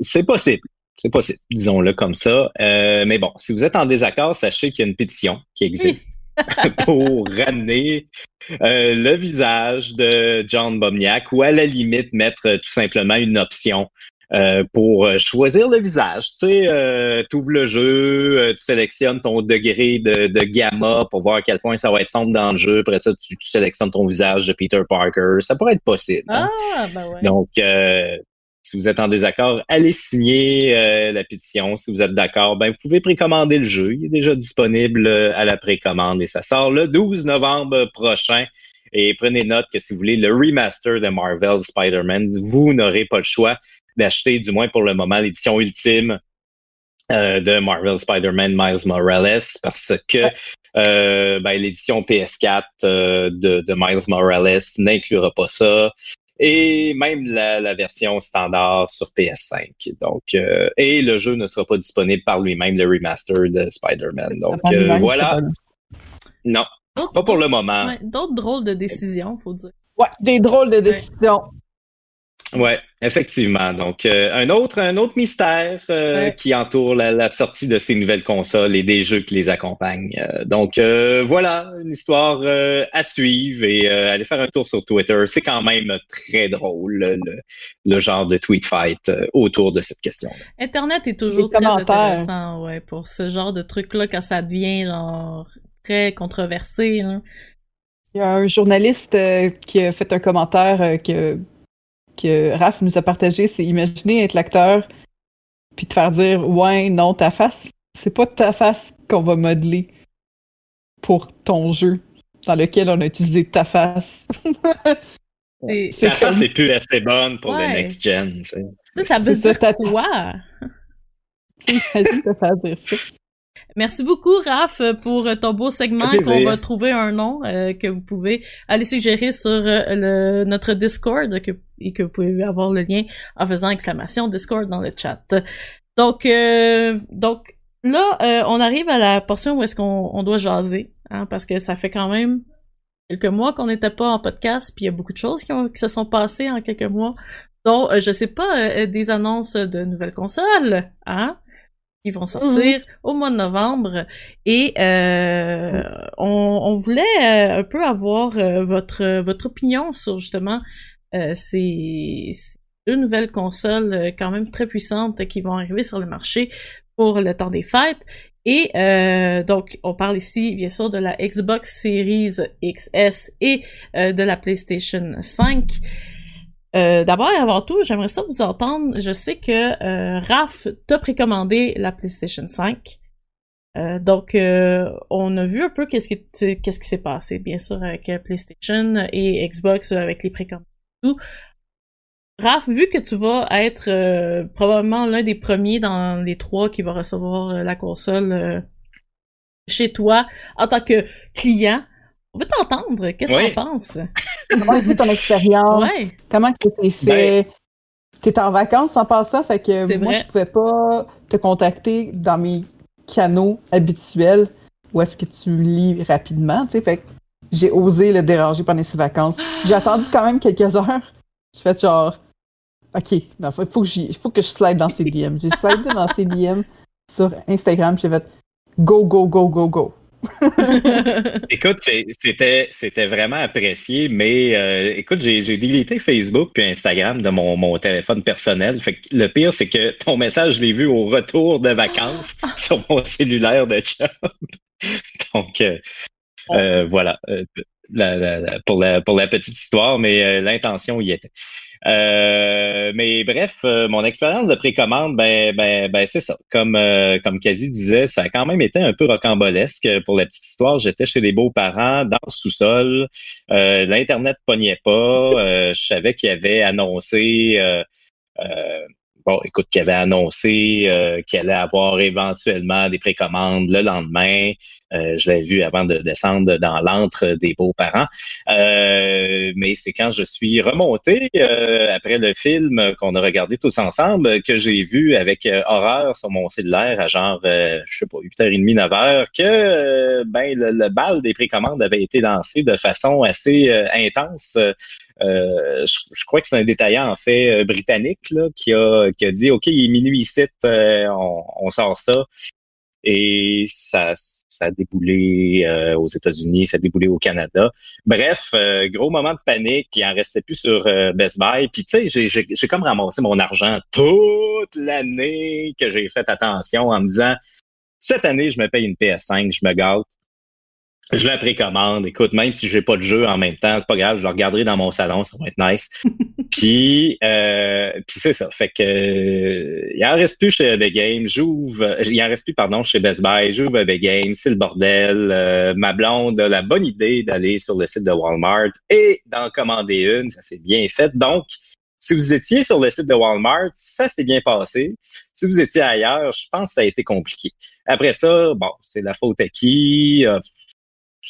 c'est possible. C'est possible, disons-le comme ça. Euh, mais bon, si vous êtes en désaccord, sachez qu'il y a une pétition qui existe pour ramener euh, le visage de John Bomniak ou à la limite mettre euh, tout simplement une option euh, pour euh, choisir le visage. Tu sais, euh, tu ouvres le jeu, euh, tu sélectionnes ton degré de, de gamma pour voir à quel point ça va être sombre dans le jeu. Après ça, tu, tu sélectionnes ton visage de Peter Parker. Ça pourrait être possible. hein. Ah, ben ouais. Donc, euh, si vous êtes en désaccord, allez signer euh, la pétition. Si vous êtes d'accord, ben vous pouvez précommander le jeu. Il est déjà disponible euh, à la précommande et ça sort le 12 novembre prochain. Et prenez note que si vous voulez le remaster de Marvel Spider-Man, vous n'aurez pas le choix d'acheter, du moins pour le moment, l'édition ultime euh, de Marvel Spider-Man Miles Morales parce que euh, ben, l'édition PS4 euh, de, de Miles Morales n'inclura pas ça et même la, la version standard sur PS5. Donc, euh, et le jeu ne sera pas disponible par lui-même, le remaster de Spider-Man. Donc, euh, voilà. Non, pas pour le moment. ouais, D'autres drôles de décisions, faut dire. Ouais, des drôles de décisions. Ouais, effectivement. Donc, euh, un autre, un autre mystère euh, Ouais. qui entoure la, la sortie de ces nouvelles consoles et des jeux qui les accompagnent. Euh, donc, euh, voilà, une histoire euh, à suivre et euh, allez faire un tour sur Twitter. C'est quand même très drôle le, le genre de tweet fight euh, autour de cette question. Internet est toujours très intéressant, ouais, pour ce genre de truc-là quand ça devient genre très controversé. Là. Il y a un journaliste euh, qui a fait un commentaire euh, que, que Raph nous a partagé, c'est imaginer être l'acteur puis te faire dire ouais, non, ta face, c'est pas ta face qu'on va modeler pour ton jeu dans lequel on a utilisé ta face. C'est- La face comme- est plus assez bonne pour Ouais. le next gen. tu sais. Tu sais, ça veut dire ça, quoi? Imagine te faire dire ça. Merci beaucoup, Raph, pour ton beau segment qu'on va trouver un nom euh, que vous pouvez aller suggérer sur euh, le, notre Discord que, et que vous pouvez avoir le lien en faisant exclamation Discord dans le chat. Donc, euh, donc là, euh, on arrive à la portion où est-ce qu'on on doit jaser, hein, parce que ça fait quand même quelques mois qu'on n'était pas en podcast, puis il y a beaucoup de choses qui, ont- qui se sont passées en quelques mois. Donc, euh, je sais pas, euh, des annonces de nouvelles consoles, hein, qui vont sortir au mois de novembre. Et euh, on, on voulait euh, un peu avoir euh, votre votre opinion sur justement euh, ces, ces deux nouvelles consoles euh, quand même très puissantes qui vont arriver sur le marché pour le temps des fêtes. Et euh, donc, on parle ici, bien sûr, de la Xbox Series XS et euh, de la PlayStation 5. Euh, D'abord et avant tout, j'aimerais ça vous entendre. Je sais que euh, Raph t'a précommandé la PlayStation 5. Euh, donc, euh, on a vu un peu qu'est-ce qui s'est passé, bien sûr, avec euh, PlayStation et Xbox avec les précommandes et tout. Raph, vu que tu vas être euh, probablement l'un des premiers dans les trois qui va recevoir la console chez toi en tant que client, on veut t'entendre. Qu'est-ce que tu penses? Comment a ton expérience? Ouais. Comment que t'es fait? Ben... T'es en vacances en passant, fait que moi, vrai. je pouvais pas te contacter dans mes canaux habituels où est-ce que tu lis rapidement, tu sais, fait que j'ai osé le déranger pendant ces vacances. J'ai attendu quand même quelques heures. Je fais genre, ok, il faut, faut, que j'y- faut que je slide dans ces DM. J'ai slidé dans ces DM sur Instagram, j'ai fait go, go, go, go, go. Écoute, c'était c'était vraiment apprécié, mais euh, écoute, j'ai j'ai délité Facebook puis Instagram de mon, mon téléphone personnel. Fait que le pire, c'est que ton message, je l'ai vu au retour de vacances sur mon cellulaire de job. Donc euh, euh, voilà. la- la- la- pour la pour la petite histoire, mais euh, l'intention y était. Euh, mais bref, euh, mon expérience de précommande, ben, ben, ben c'est ça. Comme euh, comme disait, ça a quand même été un peu rocambolesque. Pour la petite histoire, j'étais chez les beaux-parents dans le sous-sol. Euh, L'internet pognait pas. Euh, je savais qu'il avait annoncé. Bon, écoute, qu'il avait annoncé euh, qu'il allait avoir éventuellement des précommandes le lendemain. Euh, je l'ai vu avant de descendre dans l'antre des beaux-parents. Euh, mais c'est quand je suis remonté euh, après le film qu'on a regardé tous ensemble que j'ai vu avec euh, horreur sur mon cellulaire à genre, euh, je sais pas, 8h30, 9h, que ben le, bal des précommandes avait été lancé de façon assez intense. Je, je crois que c'est un détaillant en fait britannique là, qui a qui a dit OK, il est minuit ici, euh, on, on sort ça. Et ça, ça a déboulé euh, aux États-Unis, ça a déboulé au Canada. Bref, euh, gros moment de panique, il en restait plus sur euh, Best Buy. Puis tu sais, j'ai- comme ramassé mon argent toute l'année que j'ai fait attention en me disant cette année, je me paye une PS5, je me gâte. Je la précommande. Écoute, même si j'ai pas de jeu en même temps, c'est pas grave, je le regarderai dans mon salon, ça va être nice. puis, euh, puis c'est ça. Fait que euh, il en reste plus chez Big Game. J'ouvre, euh, il en reste plus, pardon, chez Best Buy. J'ouvre Big Game, c'est le bordel. Euh, ma blonde a la bonne idée d'aller sur le site de Walmart et d'en commander une. Ça s'est bien fait. Donc, si vous étiez sur le site de Walmart, ça s'est bien passé. Si vous étiez ailleurs, je pense que ça a été compliqué. Après ça, bon, c'est la faute à qui?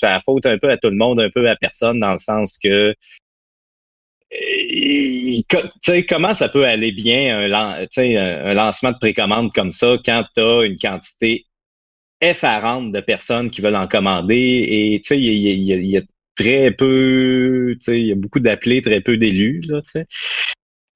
La faute un peu à tout le monde, un peu à personne, dans le sens que euh, tu sais, comment ça peut aller bien un, un, lancement de précommande comme ça quand tu as une quantité effarante de personnes qui veulent en commander et tu sais, il y y y a très peu, tu sais, il y a beaucoup d'appelés, très peu d'élus.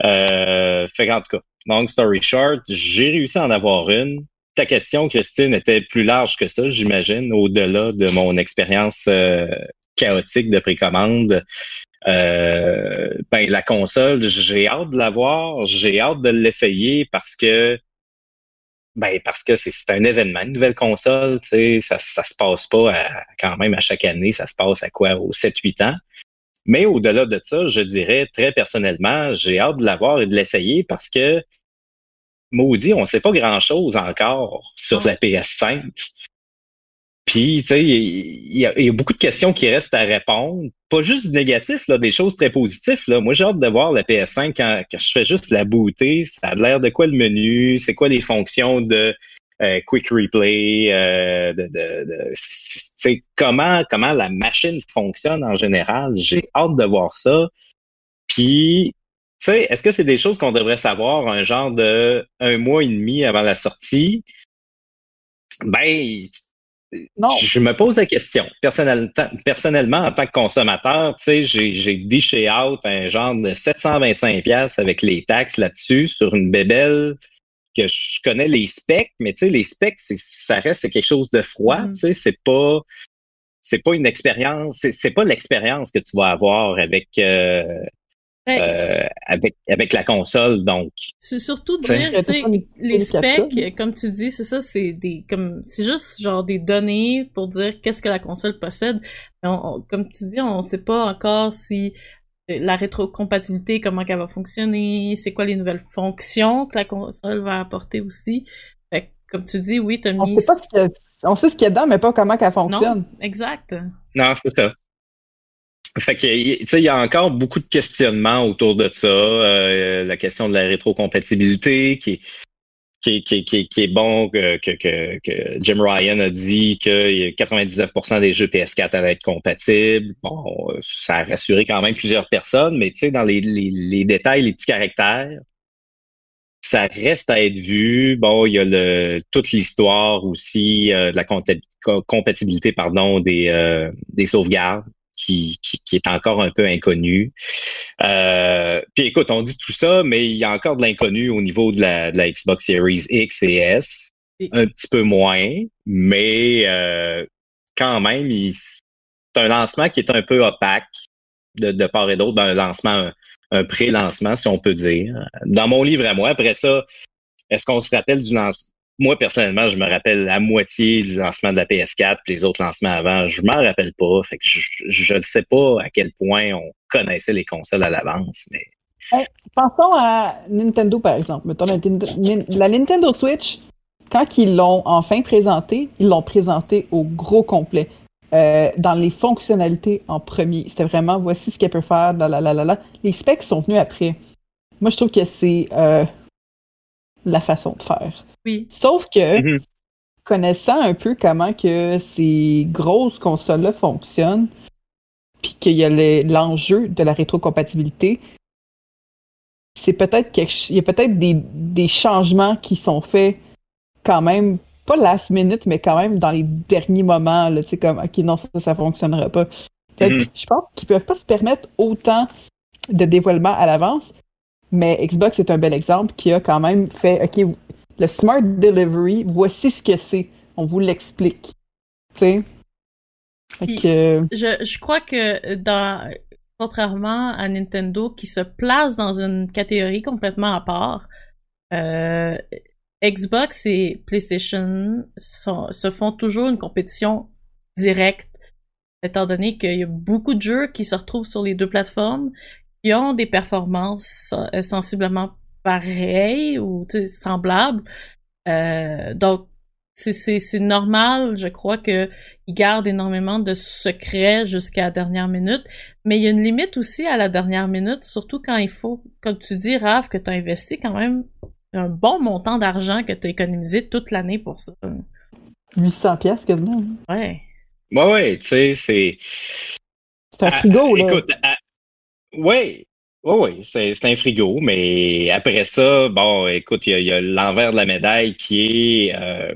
Euh, fait qu'en tout cas, long story short, j'ai réussi à en avoir une. Ta question, Christine, était plus large que ça, j'imagine, au-delà de mon expérience euh, chaotique de précommande. Euh, ben, la console, j'ai hâte de l'avoir, j'ai hâte de l'essayer parce que ben parce que c'est un événement, une nouvelle console, tu sais, ça, se passe pas quand même à chaque année, ça se passe à quoi, aux 7-8 ans. Mais au-delà de ça, je dirais très personnellement, j'ai hâte de l'avoir et de l'essayer parce que maudit, on sait pas grand-chose encore sur la PS5. Puis, tu sais, il y, a- il y a beaucoup de questions qui restent à répondre. Pas juste du négatif, là, des choses très positives. Là. Moi, j'ai hâte de voir la PS5 quand, quand je fais juste la booter. Ça a l'air de quoi le menu? C'est quoi les fonctions de euh, quick replay? euh, de, de, de- comment, comment la machine fonctionne en général? J'ai hâte de voir ça. Puis, tu sais, est-ce que c'est des choses qu'on devrait savoir un genre de un mois et demi avant la sortie? Ben, Non. je me pose la question. Personnel- personnellement, en tant que consommateur, tu sais, j'ai, diché out un genre de 725 pièces avec les taxes là-dessus sur une bébelle que je connais les specs, mais tu sais, les specs, ça reste quelque chose de froid, Mhm. tu sais, c'est pas, c'est pas une expérience, c'est, pas l'expérience que tu vas avoir avec, euh, euh, avec, avec la console, donc. c'est surtout dire, tu sais, les specs, comme tu dis, c'est ça, c'est des, comme, c'est juste genre des données pour dire qu'est-ce que la console possède. Mais on- on- comme tu dis, on sait pas encore si euh, la rétrocompatibilité, comment qu'elle va fonctionner, c'est quoi les nouvelles fonctions que la console va apporter aussi. Fait que comme tu dis, oui, t'as mis. On sait pas ce qu'il y a- on sait ce qu'il y a dedans, mais pas comment qu'elle fonctionne. Non, exact. Non, c'est ça. Fait que, il y a encore beaucoup de questionnements autour de ça. Euh, la question de la rétrocompatibilité qui est, qui qui qui qui est bon que, que, que, Jim Ryan a dit que 99% des jeux PS4 allaient être compatibles. Bon, ça a rassuré quand même plusieurs personnes, mais tu sais, dans les, les, les détails, les petits caractères, ça reste à être vu. Bon, il y a le, toute l'histoire aussi euh, de la compatibilité pardon, des, euh, des sauvegardes qui, qui, qui est encore un peu inconnue. Euh, puis écoute, on dit tout ça, mais il y a encore de l'inconnu au niveau de la, de la Xbox Series X et S. Un petit peu moins, mais euh, quand même, il- c'est un lancement qui est un peu opaque de, de part et d'autre, d'un lancement, un, un pré-lancement, si on peut dire. Dans mon livre à moi, après ça, est-ce qu'on se rappelle du lancement? Moi, personnellement, je me rappelle la moitié du lancement de la PS4, puis les autres lancements avant, je m'en rappelle pas. Fait que je ne sais pas à quel point on connaissait les consoles à l'avance, mais Pensons à Nintendo, par exemple. Mettons la, la Nintendo Switch, quand ils l'ont enfin présenté, ils l'ont présenté au gros complet. Euh, dans les fonctionnalités en premier. C'était vraiment voici ce qu'elle peut faire. Les specs sont venus après. Moi, je trouve que c'est euh, la façon de faire. Oui. Sauf que, Mhm. connaissant un peu comment que ces grosses consoles-là fonctionnent, puis qu'il y a le- l'enjeu de la rétrocompatibilité, c'est peut-être il y a peut-être des, des changements qui sont faits quand même pas last minute mais quand même dans les derniers moments là tu sais comme ok non ça ça fonctionnera pas fait Mhm. je pense qu'ils peuvent pas se permettre autant de dévoilement à l'avance mais Xbox est un bel exemple qui a quand même fait ok le smart delivery voici ce que c'est. On vous l'explique. Tu sais? Que, Je, je crois que dans contrairement à Nintendo qui se place dans une catégorie complètement à part, euh, Xbox et PlayStation sont- se font toujours une compétition directe, étant donné qu'il y a beaucoup de jeux qui se retrouvent sur les deux plateformes, qui ont des performances euh, sensiblement pareilles ou semblables. Euh, donc, c'est- normal, je crois, que ils gardent énormément de secrets jusqu'à la dernière minute. Mais il y a une limite aussi à la dernière minute, surtout quand il faut, comme tu dis, Raph, que tu as investi quand même un bon montant d'argent que tu as économisé toute l'année pour ça. 800 pièces quasiment Ouais. ouais, ouais, tu sais, c'est. c'est un Ah, frigo là Écoute, ah, ouais, ouais, ouais, c'est un frigo, mais après ça, bon, écoute, il y a, a l'envers de la médaille qui est. euh,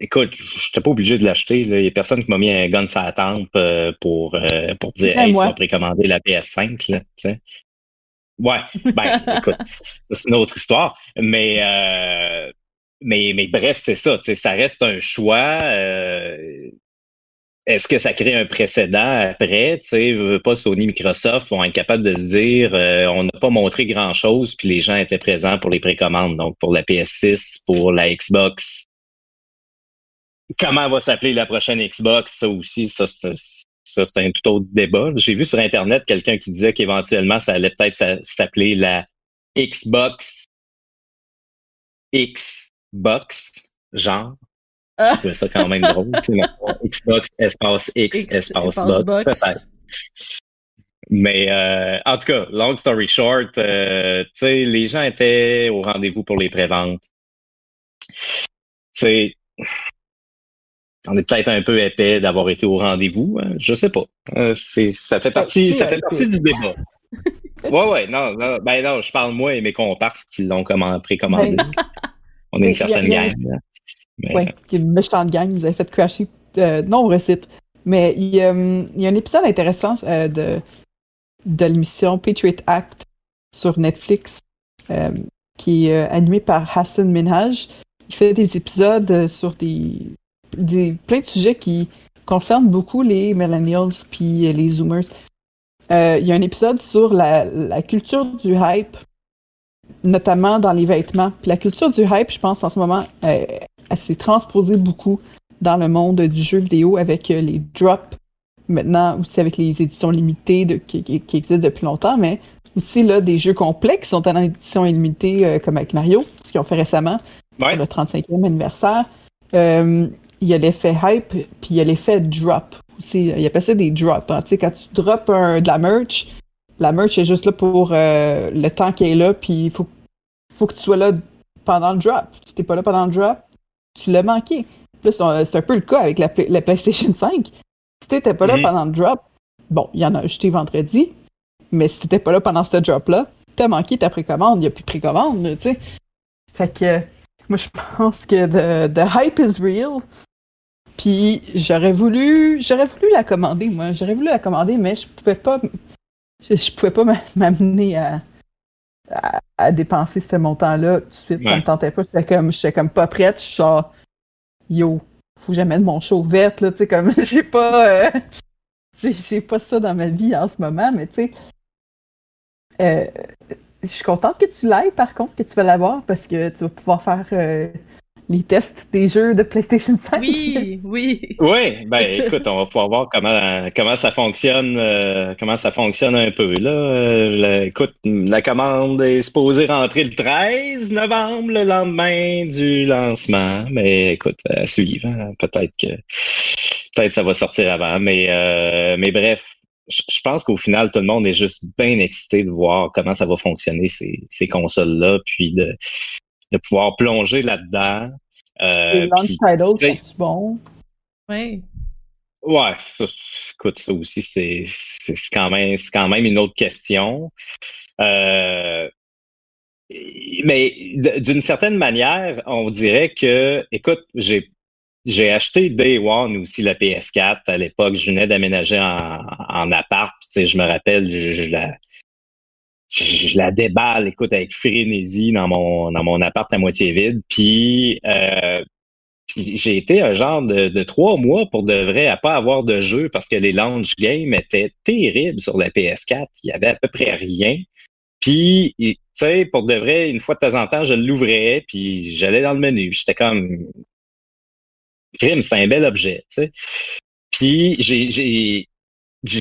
écoute, je n'étais pas obligé de l'acheter. Il y a personne qui m'a mis un gun sur la tempe euh, pour, euh, pour dire Hey, tu vas précommander la PS5, là. Ouais, ben, écoute, c'est une autre histoire. Mais, euh, mais, mais bref, c'est ça. tu sais, Ça reste un choix. Est-ce que ça crée un précédent après? Tu sais, pas Sony, Microsoft vont être capables de se dire euh, on n'a pas montré grand-chose, puis les gens étaient présents pour les précommandes. Donc, pour la PS6, pour la Xbox. Comment va s'appeler la prochaine Xbox? Ça aussi, ça, c'est ça, c'est un tout autre débat. J'ai vu sur Internet quelqu'un qui disait qu'éventuellement, ça allait peut-être s'a- s'appeler la Xbox Xbox, genre. Ah. Je trouvais ça quand même drôle. Xbox, espace X, X, espace espace box, box. peut-être. Mais euh, en tout cas, long story short, euh, tu sais, les gens étaient au rendez-vous pour les préventes. Sais, on est peut-être un peu épais d'avoir été au rendez-vous. hein, je sais pas. Euh, c'est, ça fait partie, ça fait partie du débat. Ouais, ouais, non, non, ben non, je parle moi et mes comparses qui l'ont précommandé. Ben, On est une mais certaine gang. Mais, Ouais, qui est une méchante gang, ils avaient fait crasher euh, nombreux sites. Mais il y, a, hum, il y a un épisode intéressant euh, de, de l'émission Patriot Act sur Netflix euh, qui est euh, animé par Hassan Minhaj. Il fait des épisodes euh, sur des, des plein de sujets qui concernent beaucoup les millennials puis euh, les zoomers. Euh, il y a un épisode sur la, la culture du hype, notamment dans les vêtements. Puis la culture du hype, je pense en ce moment, euh, elle s'est transposée beaucoup dans le monde du jeu vidéo avec euh, les drops, maintenant aussi avec les éditions limitées de, qui, qui- qui existent depuis longtemps, mais aussi là, des jeux complets qui sont en édition illimitée, euh, comme avec Mario, ce qu'ils ont fait récemment. pour le 35e anniversaire. Euh, il y a l'effet hype, puis il y a l'effet drop aussi. Il y a passé des drops. Hein. Tu sais, quand tu drops un, de la merch, la merch est juste là pour euh, le temps qu'elle est là, puis il faut, faut que tu sois là pendant le drop. Si t'es pas là pendant le drop, tu l'as manqué. Plus, c'est un peu le cas avec la, la PlayStation 5. Si t'étais pas là Mhm. pendant le drop, bon, il y en a acheté vendredi, mais si t'étais pas là pendant ce drop-là, t'as manqué ta précommande. Il y a plus de précommande, là, tu sais. Fait que, moi, je pense que the, the hype is real. Puis j'aurais voulu, j'aurais voulu la commander, moi. J'aurais voulu la commander, mais je pouvais pas, je, je pouvais pas m'a- m'amener à, à, à dépenser ce montant-là tout de suite. Ça Ouais. me tentait pas. J'étais comme, j'étais comme pas prête. Je suis genre, yo, faut que j'amène mon show verte, là, tu sais, comme, j'ai pas, euh, j'ai pas ça dans ma vie en ce moment, mais tu sais, euh, je suis contente que tu l'ailles, par contre, que tu vas l'avoir, parce que tu vas pouvoir faire euh, les tests des jeux de PlayStation 5. Oui, oui. Oui, ben écoute, on va pouvoir voir comment comment ça fonctionne, euh, comment ça fonctionne un peu là. Euh, la- écoute, la commande est supposée rentrer le 13 novembre, le lendemain du lancement. Mais écoute, à suivre. hein. Peut-être que peut-être ça va sortir avant. Mais euh, mais bref, je pense qu'au final, tout le monde est juste bien excité de voir comment ça va fonctionner ces, ces consoles-là, puis de de pouvoir plonger là-dedans. Euh, Les titles sont bons? Oui. Ouais, ça, écoute, ça aussi, c'est c'est c'est quand même c'est quand même une autre question. Euh, mais d'une certaine manière, on dirait que, écoute, j'ai j'ai acheté Day One aussi la PS4 à l'époque. Je venais d'aménager en, en appart. puis, Tu sais, je me rappelle, je, je la je, la déballe, écoute, avec frénésie dans mon dans mon appart à moitié vide. Puis euh, j'ai été un genre de, de trois mois pour de vrai à pas avoir de jeu parce que les launch games étaient terribles sur la PS4. Il y avait à peu près rien. Puis, tu sais, pour de vrai, une fois de temps en temps, je l'ouvrais, puis j'allais dans le menu. J'étais comme, crime, c'est un bel objet, tu sais. Puis j'ai- tu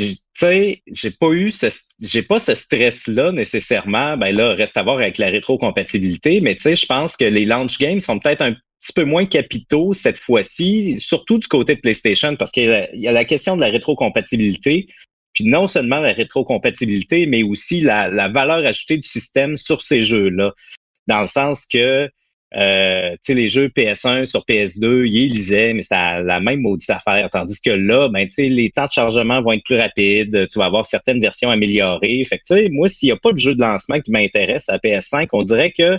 j'ai pas eu ce, j'ai pas ce stress-là nécessairement. Ben là, reste à voir avec la rétrocompatibilité, mais tu sais, je pense que les launch games sont peut-être un petit peu moins capitaux cette fois-ci, surtout du côté de PlayStation, parce qu'il y a la, il y a la question de la rétrocompatibilité. Puis non seulement la rétrocompatibilité, mais aussi la, la valeur ajoutée du système sur ces jeux-là. Dans le sens que euh, tu sais, les jeux PS1 sur PS2, ils lisaient, mais c'est la- même maudite affaire. Tandis que là, ben, tu sais, les temps de chargement vont être plus rapides. Tu vas avoir certaines versions améliorées. Fait que, tu sais, moi, s'il n'y a pas de jeu de lancement qui m'intéresse à PS5, on dirait que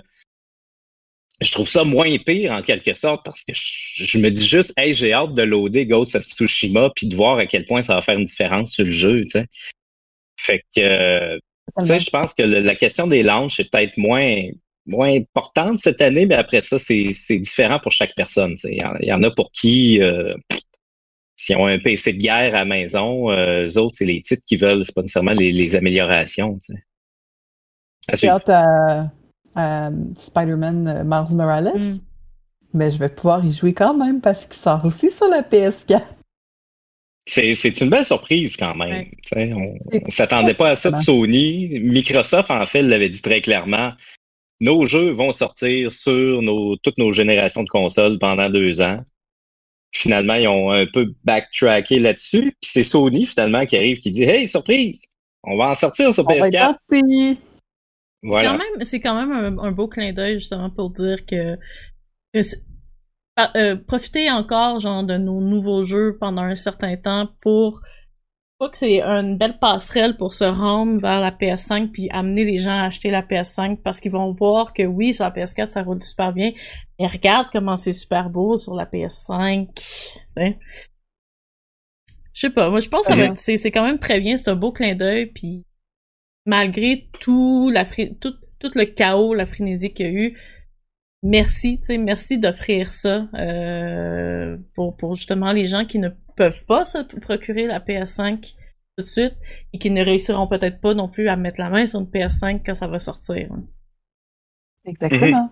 je trouve ça moins pire en quelque sorte parce que je, je me dis juste, hey, j'ai hâte de loader Ghost of Tsushima puis de voir à quel point ça va faire une différence sur le jeu, tu sais. Fait que, euh, tu sais, je pense que le- la question des launches est peut-être moins moins importante cette année, mais après ça, c'est c'est différent pour chaque personne. Il y, en- il y en a pour qui, euh, s'ils ont un PC de guerre à la maison, euh, eux autres, c'est les titres qu'ils veulent, c'est pas nécessairement les, les améliorations. J'ai hâte à, à Spider-Man euh, Miles Morales, Mm. mais je vais pouvoir y jouer quand même parce qu'il sort aussi sur la PS4. C'est c'est une belle surprise quand même. Ouais. On, on s'attendait pas à ça de Sony. Microsoft, en fait, l'avait dit très clairement. Nos jeux vont sortir sur nos, toutes nos générations de consoles pendant deux ans. Finalement, ils ont un peu backtracké là-dessus. Puis c'est Sony, finalement, qui arrive, qui dit Hey, surprise! On va en sortir sur On va être PS4. gentils. Voilà. C'est quand même un, un beau clin d'œil justement pour dire que, euh, profiter encore genre de nos nouveaux jeux pendant un certain temps pour que c'est une belle passerelle pour se rendre vers la PS5 puis amener les gens à acheter la PS5 parce qu'ils vont voir que oui sur la PS4 ça roule super bien mais regarde comment c'est super beau sur la PS5 tu sais. je sais pas moi je pense que c'est c'est quand même très bien c'est un beau clin d'œil puis malgré tout la tout, tout le chaos, la frénésie qu'il y a eu, merci, tu sais, merci d'offrir ça euh, pour, pour justement les gens qui ne peuvent pas se procurer la PS5 tout de suite et qui ne réussiront peut-être pas non plus à mettre la main sur une PS5 quand ça va sortir. Exactement.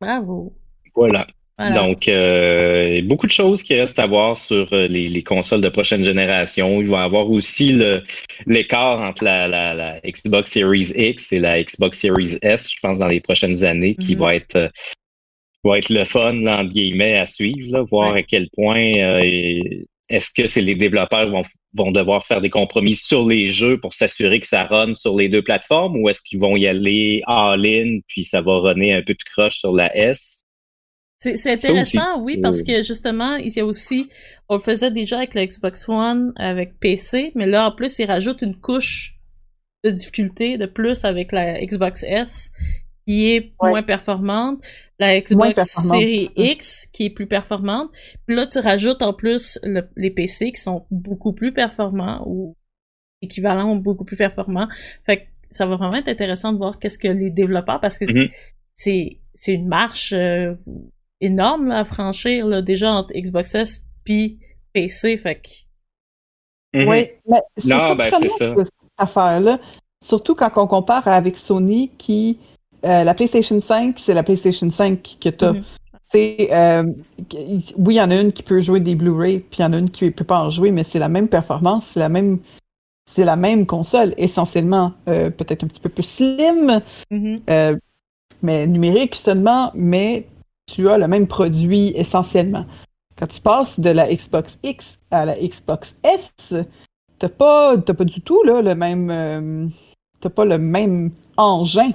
Bravo. Voilà. Voilà. Donc, euh, beaucoup de choses qui restent à voir sur euh, les, les consoles de prochaine génération. Il va y avoir aussi l'écart entre la, la, la Xbox Series X et la Xbox Series S, je pense, dans les prochaines années, qui Mhm. va être euh, va être le fun, là, entre guillemets, à suivre, là, voir à quel point euh, est-ce que c'est les développeurs vont, vont devoir faire des compromis sur les jeux pour s'assurer que ça run sur les deux plateformes ou est-ce qu'ils vont y aller all-in puis ça va runner un peu de croche sur la S? C'est intéressant, oui, parce que justement, il y a aussi, on le faisait déjà avec la Xbox One, avec PC, mais là, en plus, ils rajoutent une couche de difficulté de plus avec la Xbox S, qui est moins performante, la Xbox Series X, qui est plus performante, puis là, tu rajoutes en plus les PC qui sont beaucoup plus performants, ou équivalents ou beaucoup plus performants. Fait que ça va vraiment être intéressant de voir qu'est-ce que les développeurs, parce que c'est mm-hmm. c'est une marche... Euh, énorme là, à franchir là, déjà entre Xbox S puis PC. Fait que... Mhm. Oui, mais c'est non, ben, c'est ça. cette affaire-là. Surtout quand on compare avec Sony qui. Euh, la PlayStation 5, c'est la PlayStation 5 que tu as. Mhm. C'est euh, oui, il y en a une qui peut jouer des Blu-ray, puis il y en a une qui ne peut pas en jouer, mais c'est la même performance, c'est la même c'est la même console, essentiellement, euh, peut-être un petit peu plus slim, mhm. mais numérique seulement, mais tu as le même produit essentiellement. Quand tu passes de la Xbox X à la Xbox S, t'as pas, pas du tout là, le même, t'as pas le même engin.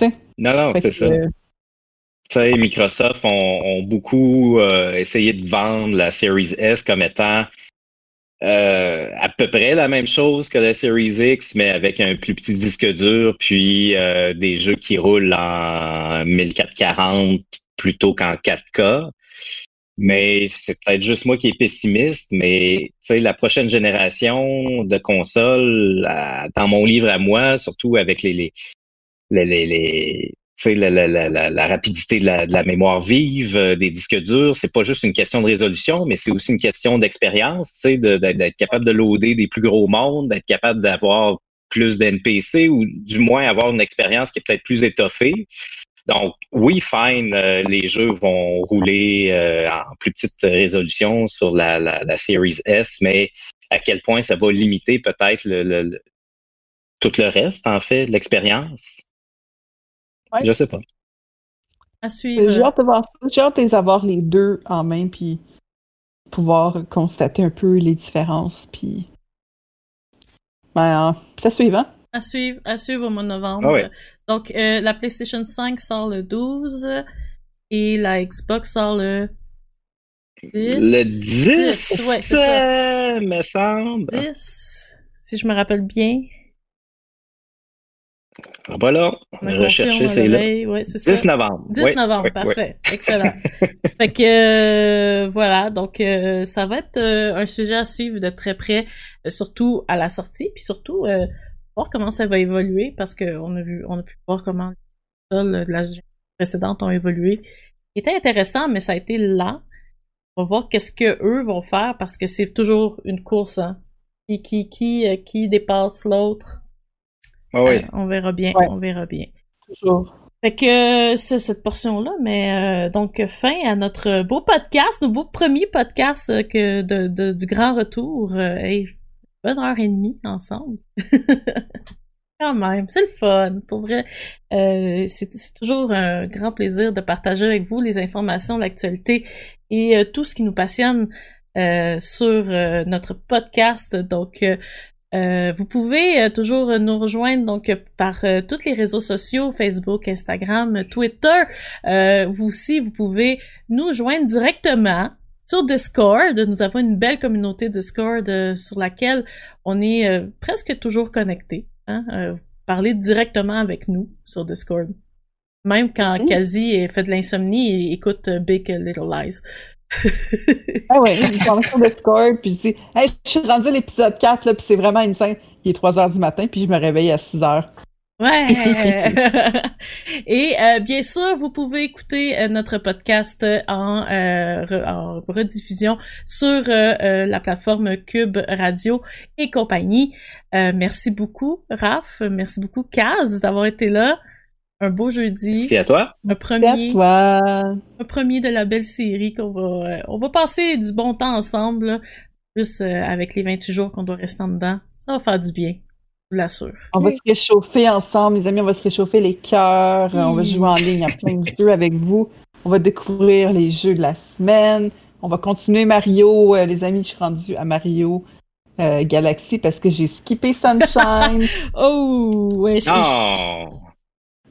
Non. Non, non, c'est ça. Tu sais, Microsoft ont, beaucoup euh, essayé de vendre la Series S comme étant euh, à peu près la même chose que la Series X, mais avec un plus petit disque dur, puis euh, des jeux qui roulent en 1440 plutôt qu'en 4K. Mais c'est peut-être juste moi qui est pessimiste, mais tu sais, la prochaine génération de consoles, dans mon livre à moi, surtout avec les, les, les, les la, la, la, la, rapidité de la, mémoire vive, euh, des disques durs, c'est pas juste une question de résolution, mais c'est aussi une question d'expérience, d'être capable de loader des plus gros mondes, d'être capable d'avoir plus d'NPC ou du moins avoir une expérience qui est peut-être plus étoffée. Donc, oui, fine, euh, les jeux vont rouler euh, en plus petite résolution sur la, la, Series S, mais à quel point ça va limiter peut-être le, tout le reste, en fait, de l'expérience? Ouais. Je sais pas. À suivre. J'ai hâte de voir J'ai hâte de avoir les deux en main, puis pouvoir constater un peu les différences, puis. Ben, c'est à suivre, hein? À suivre, à suivre au mois de novembre. Ah Donc, euh, la PlayStation 5 sort le 12 et la Xbox sort le 10. Le 10? 10 ouais, c'est ça. me semble. 10, si je me rappelle bien. Voilà, rechercher, c'est là. Ouais, 10 novembre. 10 novembre, parfait. Excellent. fait que euh, voilà, donc euh, ça va être euh, un sujet à suivre de très près, surtout à la sortie, puis surtout voir comment ça va évoluer, parce qu'on a vu, on a pu voir comment les de la précédente ont évolué. C'était intéressant, mais ça a été lent. On va voir qu'est-ce que eux vont faire, parce que c'est toujours une course, hein. Qui, qui, qui, qui dépasse l'autre? Ah oui. Euh, on verra bien, on verra bien. Toujours. Fait que c'est cette portion-là, mais euh, donc fin à notre beau podcast, nos beau premier podcast euh, que de, du grand retour. Euh, bonne heure et demie ensemble. Quand même, c'est le fun, pour vrai. c'est toujours un grand plaisir de partager avec vous les informations, l'actualité et tout ce qui nous passionne sur notre podcast. Donc, euh, vous pouvez euh, toujours nous rejoindre donc par euh, tous les réseaux sociaux, Facebook, Instagram, Twitter. vous aussi, vous pouvez nous joindre directement sur Discord. Nous avons une belle communauté Discord sur laquelle on est presque toujours connecté. Hein? parler directement avec nous sur Discord. Même quand Kazi fait de l'insomnie et écoute Big Little Lies ah ouais, il sur le score, puis je dis, hey, je suis rendu à l'épisode 4, là, puis c'est vraiment une scène. Il est 3 h du matin, puis je me réveille à 6 h. Ouais. Et euh, bien sûr, vous pouvez écouter euh, notre podcast en, euh, en rediffusion sur la plateforme Cube Radio et compagnie. merci beaucoup, Raph. Merci beaucoup, Kaz, d'avoir été là un beau jeudi. C'est à toi. Un premier. À toi. Un premier de la belle série qu'on va, euh, on va passer du bon temps ensemble, plus euh, avec les 28 jours qu'on doit rester en dedans. Ça va faire du bien. Je vous l'assure. On va se réchauffer ensemble, les amis, on va se réchauffer les cœurs, on va jouer en ligne à plein de jeux avec vous. On va découvrir les jeux de la semaine. On va continuer Mario, euh, les amis, je suis rendue à Mario euh, Galaxy parce que j'ai skippé Sunshine. oh, ouais, je... Non!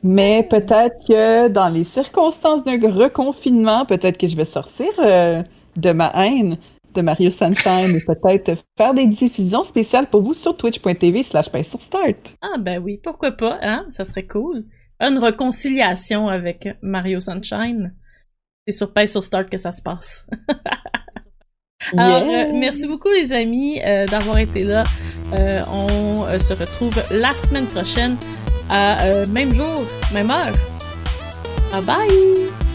Mais peut-être que dans les circonstances d'un reconfinement, peut-être que je vais sortir euh, de ma haine de Mario Sunshine et peut-être faire des diffusions spéciales pour vous sur twitch.tv slash sur start. Ah ben oui, pourquoi pas, hein? Ça serait cool. Une réconciliation avec Mario Sunshine. C'est sur Pay sur Start que ça se passe. Alors, Yeah. euh, merci beaucoup les amis euh, d'avoir été là. Euh, on se retrouve la semaine prochaine euh, même jour, même heure. Bye bye!